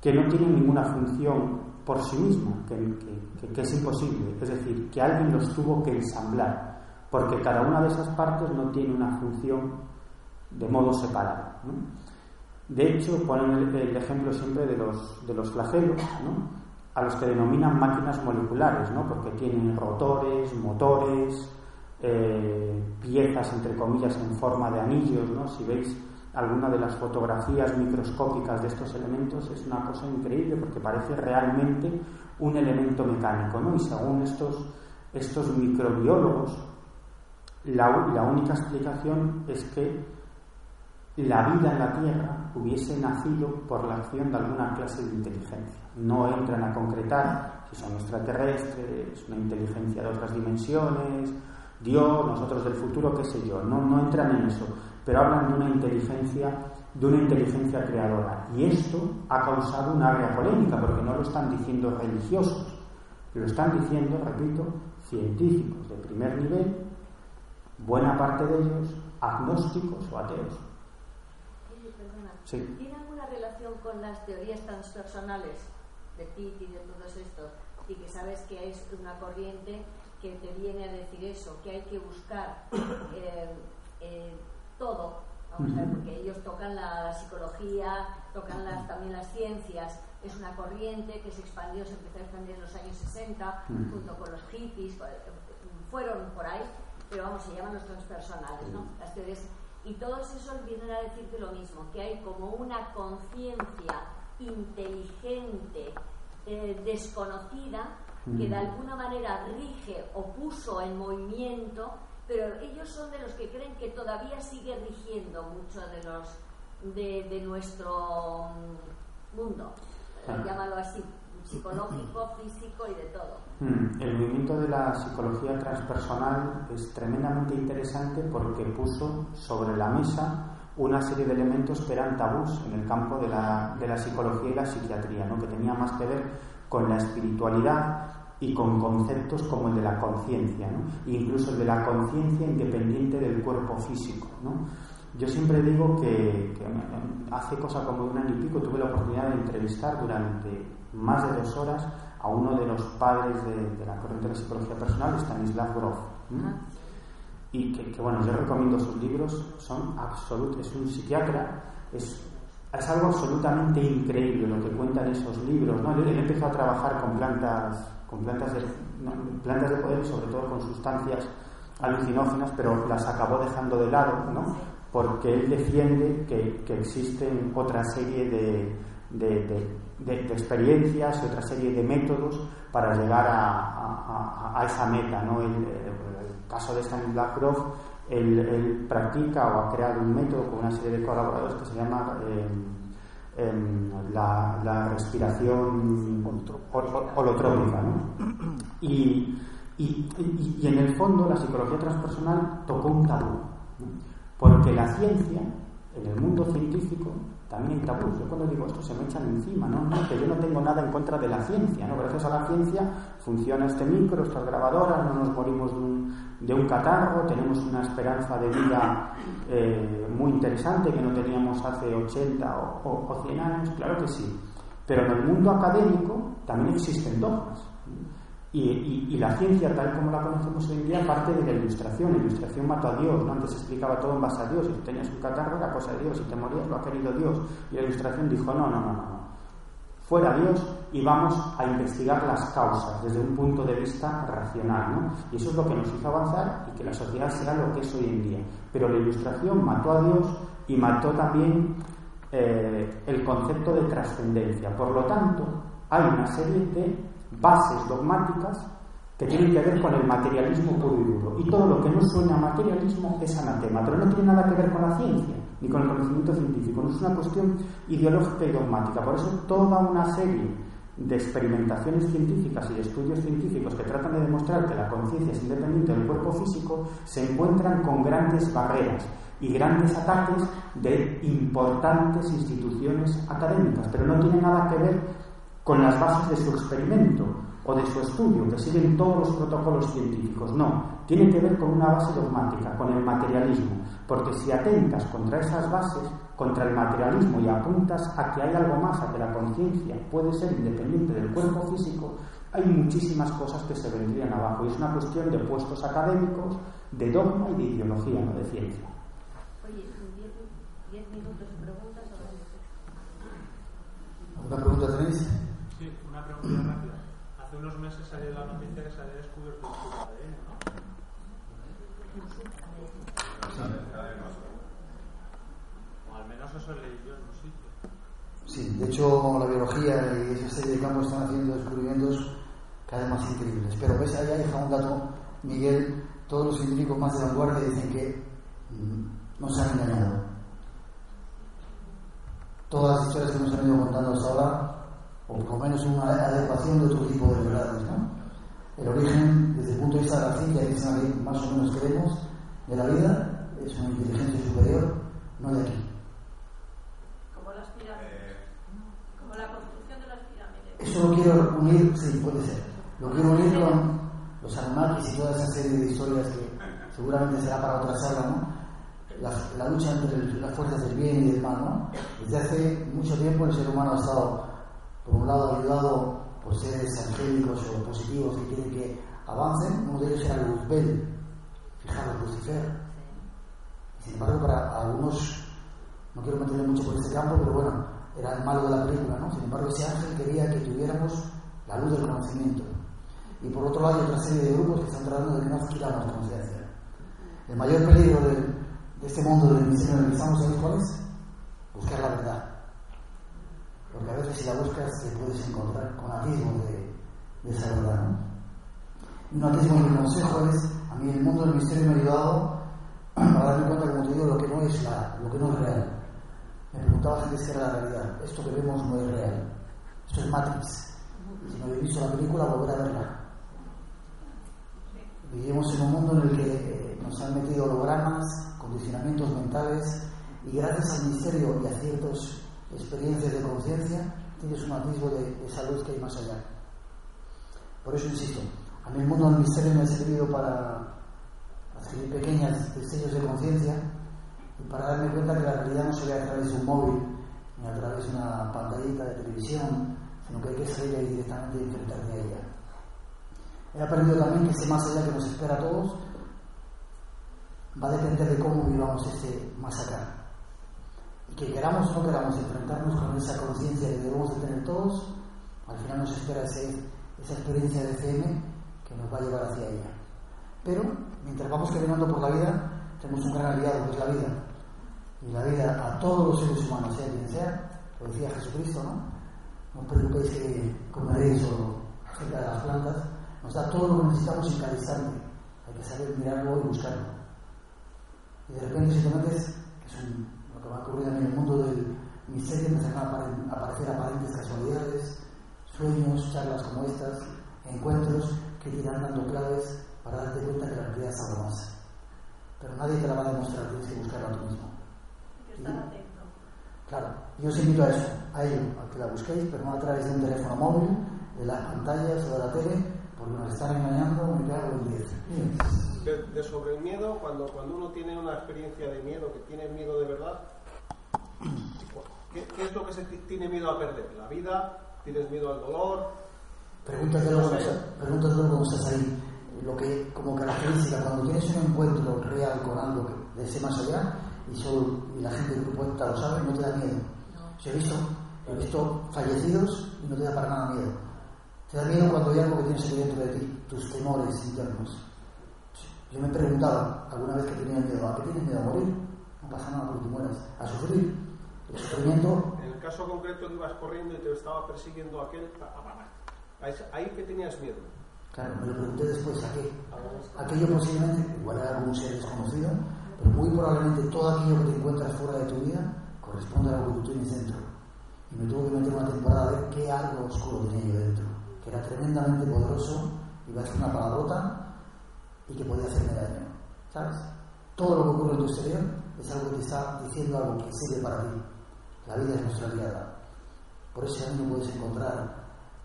[SPEAKER 5] que no tienen ninguna función por sí mismos, que, es imposible. Es decir, que alguien los tuvo que ensamblar, porque cada una de esas partes no tiene una función de modo separado. De hecho, ponen el, el, ejemplo siempre de los, de los flagelos, ¿no? A los que denominan máquinas moleculares, ¿no? porque tienen rotores, motores, eh, piezas entre comillas en forma de anillos. ¿no? Si veis alguna de las fotografías microscópicas de estos elementos es una cosa increíble porque parece realmente un elemento mecánico. ¿no? Y según estos, estos microbiólogos, la, la única explicación es que la vida en la Tierra hubiese nacido por la acción de alguna clase de inteligencia. No entran a concretar si son extraterrestres, una inteligencia de otras dimensiones, Dios, nosotros del futuro, qué sé yo. No, no entran en eso, pero hablan de una inteligencia, de una inteligencia creadora. Y esto ha causado una área polémica, porque no lo están diciendo religiosos, lo están diciendo, repito, científicos de primer nivel, buena parte de ellos agnósticos o ateos.
[SPEAKER 4] Sí. ¿Tiene alguna relación con las teorías transpersonales de y de todos estos? Y que sabes que es una corriente que te viene a decir eso, que hay que buscar eh, eh, todo, vamos a ver, porque ellos tocan la, la, psicología, tocan las, también las ciencias, es una corriente que se expandió, se empezó a expandir en los años 60,
[SPEAKER 5] Mm.
[SPEAKER 4] junto con los hippies, fueron por ahí, pero vamos, se llaman los transpersonales, ¿no? Las teorías. Y todos esos vienen a decirte lo mismo, que hay como una conciencia inteligente, eh, desconocida, que de
[SPEAKER 5] Mm.
[SPEAKER 4] alguna manera rige o puso en movimiento, pero ellos son de los que creen que todavía sigue rigiendo mucho de los de, de nuestro mm, mundo,
[SPEAKER 5] Ah.
[SPEAKER 4] llámalo así, psicológico, físico y de todo.
[SPEAKER 5] Mm, El movimiento de la psicología transpersonal es tremendamente interesante porque puso sobre la mesa una serie de elementos que eran tabús en el campo de la, de la psicología y la psiquiatría, ¿no? que tenía más que ver con la espiritualidad y con conceptos como el de la conciencia, ¿no? e incluso el de la conciencia independiente del cuerpo físico. ¿no? Yo siempre digo que, hace cosa como un año y pico tuve la oportunidad de entrevistar durante más de dos horas a uno de los padres de, la corriente de la psicología personal, Stanislav Grof. Y que, bueno, yo recomiendo sus libros, son absolutos, es un psiquiatra, es, es algo absolutamente increíble lo que cuentan esos libros. ¿no? Empezó a trabajar con plantas, con plantas de, no, plantas de poder sobre todo con sustancias alucinógenas, pero las acabó dejando de lado, ¿no? porque él defiende que, que existen otra serie de, de, de, experiencias y otra serie de métodos para llegar a, a, a esa meta. ¿no? El, caso de Stanislav Grof, él, él, practica o ha creado un método con una serie de colaboradores que se llama eh, eh, la, la, respiración holotrópica. ¿no? Y, y, y, y en el fondo la psicología transpersonal tocó un tabú. Porque la ciencia, en el mundo científico, también hay. Yo cuando digo esto se me echan encima, ¿no? no que yo no tengo nada en contra de la ciencia, ¿no? Gracias a la ciencia funciona este micro, estas grabadoras, no nos morimos de un, de catarro, tenemos una esperanza de vida eh, muy interesante que no teníamos hace 80 o, o, o 100 años, claro que sí. Pero en el mundo académico también existen dogmas. Y, la ciencia, tal como la conocemos hoy en día, parte de la ilustración. La ilustración mató a Dios, ¿no? Antes se explicaba todo en base a Dios. Si tenías un catarro, era cosa de Dios. Si te morías, lo ha querido Dios. Y la ilustración dijo: no, no, no, no. Fuera Dios y vamos a investigar las causas desde un punto de vista racional, ¿no? Y eso es lo que nos hizo avanzar y que la sociedad será lo que es hoy en día. Pero la ilustración mató a Dios y mató también eh, el concepto de trascendencia. Por lo tanto, hay una serie de bases dogmáticas que tienen que ver con el materialismo puro y duro. Y todo lo que no suena a materialismo es anatema, pero no tiene nada que ver con la ciencia ni con el conocimiento científico, no es una cuestión ideológica y dogmática. Por eso toda una serie de experimentaciones científicas y de estudios científicos que tratan de demostrar que la conciencia es independiente del cuerpo físico se encuentran con grandes barreras y grandes ataques de importantes instituciones académicas, pero no tiene nada que ver con las bases de su experimento o de su estudio, que siguen todos los protocolos científicos. No, tiene que ver con una base dogmática, con el materialismo, porque si atentas contra esas bases, contra el materialismo y apuntas a que hay algo más, a que la conciencia puede ser independiente del cuerpo físico, hay muchísimas cosas que se vendrían abajo. Y es una cuestión de puestos académicos, de dogma y de ideología, no de ciencia.
[SPEAKER 4] Oye, 10 minutos de preguntas
[SPEAKER 3] ¿Alguna pregunta tenéis?
[SPEAKER 7] Sí, una pregunta rápida. Hace unos meses salió la noticia que se había descubierto el ADN, ¿no? O al menos eso leí yo en un sitio.
[SPEAKER 3] Sí, de hecho la biología y esa serie de campos están haciendo descubrimientos cada vez más increíbles. Pero ves, ahí deja un dato, Miguel, todos los científicos más de vanguardia dicen que mm, nos han engañado. Todas las historias que nos han ido contando hasta ahora, o por lo menos una adecuación de otro tipo de verdades, ¿no? El origen, desde el punto de vista de la ciencia, que es la que más o menos creemos, de la vida, es una inteligencia superior, no de aquí.
[SPEAKER 6] Como las pirámides. Como la construcción de las pirámides.
[SPEAKER 3] Eso lo quiero unir, sí, puede ser. Lo quiero unir con los Anunnakis y toda esa serie de historias que seguramente será para otra sala, ¿no? La, la, lucha entre el, las fuerzas del bien y del mal, ¿no? Desde hace mucho tiempo el ser humano ha estado, por un lado, ayudado por seres angélicos o positivos que quieren que avancen. Uno de ellos era Luzbel, fijaros, Lucifer. Sin embargo, para algunos, no quiero meterme mucho por este campo, pero bueno, era el malo de la película, ¿no? Sin embargo, ese ángel quería que tuviéramos la luz del conocimiento. Y por otro lado, hay otra serie de grupos que están tratando de que no adquiramos conciencia. El mayor peligro de, este mundo del misterio en el que estamos, ¿sabéis cuál es? Buscar la verdad. Porque a veces si la buscas te puedes encontrar con atismos de, de esa verdad, ¿no? Un atismo un consejo es, a mí el mundo del misterio me ha ayudado a darme cuenta, como te digo, lo que no es, la, lo que no es real. Me preguntaba gente si era la realidad. Esto que vemos no es real. Esto es Matrix. Si no habéis visto la película, volver a verla. Vivimos en un mundo en el que eh, nos han metido hologramas, condicionamientos mentales, y gracias al misterio y a ciertas experiencias de conciencia, tienes un atisbo de esa luz que hay más allá. Por eso insisto, a mí el mundo del misterio me ha servido para adquirir pequeños destellos de conciencia y para darme cuenta que la realidad no se ve a través de un móvil ni a través de una pantallita de televisión, sino que hay que salir ahí directamente y enfrentarme a ella. He aprendido también que ese más allá que nos espera a todos va a depender de cómo vivamos este más acá. Que queramos o no queramos enfrentarnos con esa conciencia que debemos de tener todos, al final nos espera esa experiencia de FM que nos va a llevar hacia ella. Pero mientras vamos caminando por la vida, tenemos un gran aliado que es la vida. Y la vida a todos los seres humanos, sea quien sea, lo decía Jesucristo, ¿no? No os preocupéis que comeréis o cerca de las plantas, nos da todo lo que necesitamos cada instante. Hay que saber mirarlo y buscarlo. Y de repente, si te metes, que es un, lo que va a ocurrir en el mundo del misterio, empiezan a aparecer aparentes casualidades, sueños, charlas como estas, encuentros que te irán dando claves para darte cuenta que la realidad es algo más. Pero nadie te la va a demostrar, tienes que buscarla tú mismo.
[SPEAKER 6] atento.
[SPEAKER 3] Claro, yo os invito a eso, a ello, a que la busquéis, pero no a través de un teléfono móvil, de las pantallas o de la tele, porque nos están engañando, me cago en 10.
[SPEAKER 8] De, de sobre el miedo, cuando, cuando uno tiene una experiencia de miedo, que tiene miedo de verdad, ¿qué, qué es lo que se ti- tiene miedo a perder? ¿La vida? ¿Tienes miedo al dolor?
[SPEAKER 3] Pregúntatelo
[SPEAKER 8] No sé.
[SPEAKER 3] cuando estás ahí. Lo que, como característica, cuando tienes un encuentro real con algo que- de ese más allá, y, solo, y la gente del grupo lo sabe, no te da miedo. Yo he visto, he visto fallecidos y no te da para nada miedo. Te da miedo cuando hay algo que tienes dentro de ti, tus temores internos. Yo me he preguntado alguna vez que tenía miedo, ¿a qué tienes miedo a morir? No pasa nada porque tú mueras. A sufrir.
[SPEAKER 8] En el caso concreto que ibas corriendo y te estaba persiguiendo aquel, ahí, que tenías miedo.
[SPEAKER 3] Claro, me lo pregunté después, ¿a qué? Aquello posiblemente, igual era algún ser desconocido, pero muy probablemente todo aquello que te encuentras fuera de tu vida corresponde a lo que tú tienes dentro. Y me tuve que meter una temporada a ver qué algo oscuro tenía yo dentro, que era tremendamente poderoso, iba a ser una palabrota y que podía hacerme daño. ¿Sabes? Todo lo que ocurre en tu exterior es algo que te está diciendo algo que sirve para ti. La vida es nuestra aliada. Por ese camino puedes encontrar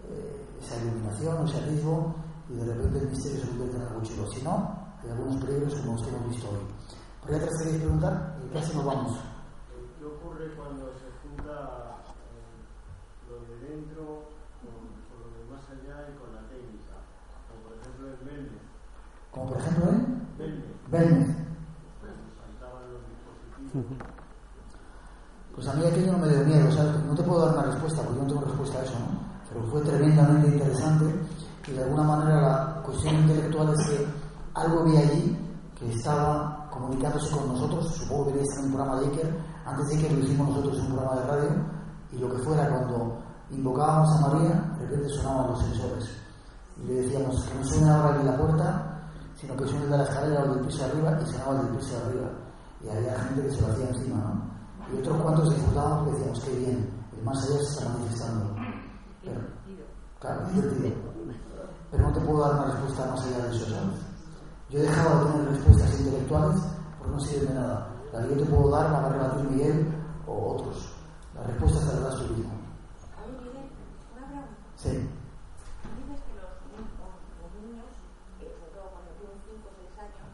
[SPEAKER 3] eh, esa iluminación, ese atisbo, y de repente el misterio se convierte en algo chulo. Si no, hay algunos peligros como los que hemos visto hoy. ¿Por qué atrás queréis preguntar? ¿Y qué nos vamos?
[SPEAKER 13] ¿Qué ocurre cuando se junta eh, lo de dentro con, con lo de más allá y con la técnica? Como por ejemplo en Belmez.
[SPEAKER 3] Como por ejemplo en
[SPEAKER 13] Belmez.
[SPEAKER 3] Belmez.
[SPEAKER 13] Pues saltaban los dispositivos.
[SPEAKER 3] Pues a mí aquello no me dio miedo, ¿sabes? No te puedo dar una respuesta porque no tengo respuesta a eso, ¿no? Pero fue tremendamente interesante y de alguna manera la cuestión intelectual es que algo vi allí que estaba comunicándose con nosotros, supongo que veréis en un programa de Iker, antes de Iker lo hicimos nosotros en un programa de radio y lo que fuera cuando invocábamos a María, de repente sonaban los sensores y le decíamos que no suene ahora en la puerta, sino que suene de la escalera o el del piso de arriba y sonaba el del piso de arriba y había gente que se lo hacía encima, ¿no? Y otros cuantos disfrutábamos que decíamos, qué bien, el más allá se está manifestando. Pero, claro, divertido. Pero no te puedo dar una respuesta más allá de eso, ¿sabes? Yo he dejado de tener respuestas intelectuales porque no sirven de nada. La que yo te puedo dar la va a rebatir Miguel o otros. Las respuestas te las das tú mismo. Sí.
[SPEAKER 6] Dices que los, ni- los niños, eh, sobre todo cuando tienen 5 o 6 años,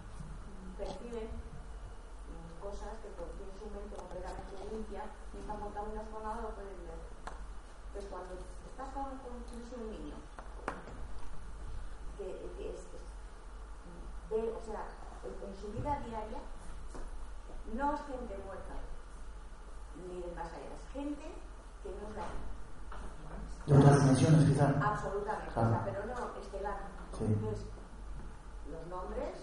[SPEAKER 6] perciben mm, cosas que por tienen su mente completamente limpia y están contaminadas con nada lo pueden ver. Pues cuando estás con, con tienes un niño que, que es, es- ve, o sea, en, en su vida diaria no es gente muerta ni del más allá, es gente
[SPEAKER 14] que no es
[SPEAKER 3] De otras dimensiones, quizá.
[SPEAKER 14] Absolutamente,
[SPEAKER 3] Claro.
[SPEAKER 14] o sea, pero no estelar.
[SPEAKER 3] Sí.
[SPEAKER 14] Entonces, los nombres,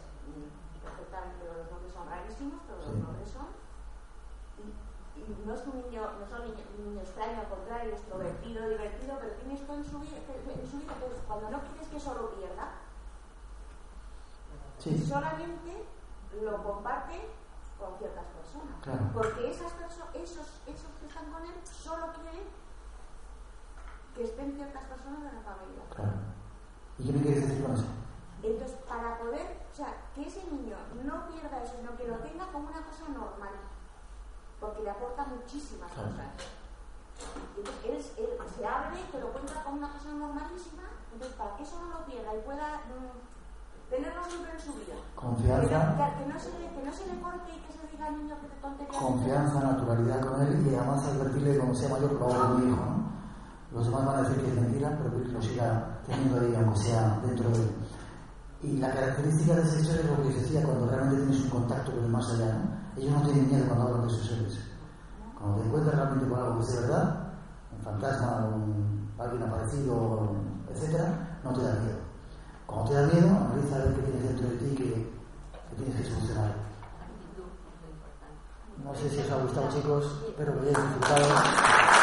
[SPEAKER 14] perfectamente, los nombres son rarísimos, pero los
[SPEAKER 3] Sí.
[SPEAKER 14] nombres son. Y, y no es un niño, no niño, un niño extraño, al contrario, extrovertido, divertido, pero tiene esto en su vida, en su vida, pues cuando no quieres que solo pierda,
[SPEAKER 3] Sí.
[SPEAKER 14] solamente lo comparte con ciertas personas.
[SPEAKER 3] Claro.
[SPEAKER 14] Porque esas perso- esos, esos que están con él solo quieren que estén ciertas personas de la familia.
[SPEAKER 3] Claro. ¿Y qué me quieres decir con eso?
[SPEAKER 14] Entonces, para poder, o sea, que ese niño no pierda eso, sino que lo tenga como una cosa normal, porque le aporta muchísimas
[SPEAKER 3] Claro.
[SPEAKER 14] cosas. Entonces, él, él se abre, te lo cuenta como una cosa normalísima, entonces, para que eso no lo pierda y pueda mm, tenerlo siempre en su vida.
[SPEAKER 3] Confianza.
[SPEAKER 14] Que no, que- que no se, le- que no se le corte y que se diga niño que te tontería.
[SPEAKER 3] Confianza, naturalidad con él y además advertirle cuando sea mayor que lo haga con mi hijo, ¿no? Los demás van a decir que es mentira, pero que lo siga teniendo ahí, aunque sea dentro de él. Y la característica de ese ser es lo que decía cuando realmente tienes un contacto con el más allá, ¿no? Ellos no tienen miedo cuando hablan de esos seres. Cuando te encuentras realmente con algo que es de verdad, un fantasma, un, alguien aparecido, etcétera, no te da miedo. Cuando te da miedo, analiza a ver qué tienes dentro de ti que, que tienes que solucionar. No sé si os ha gustado, chicos. Espero que hayáis disfrutado.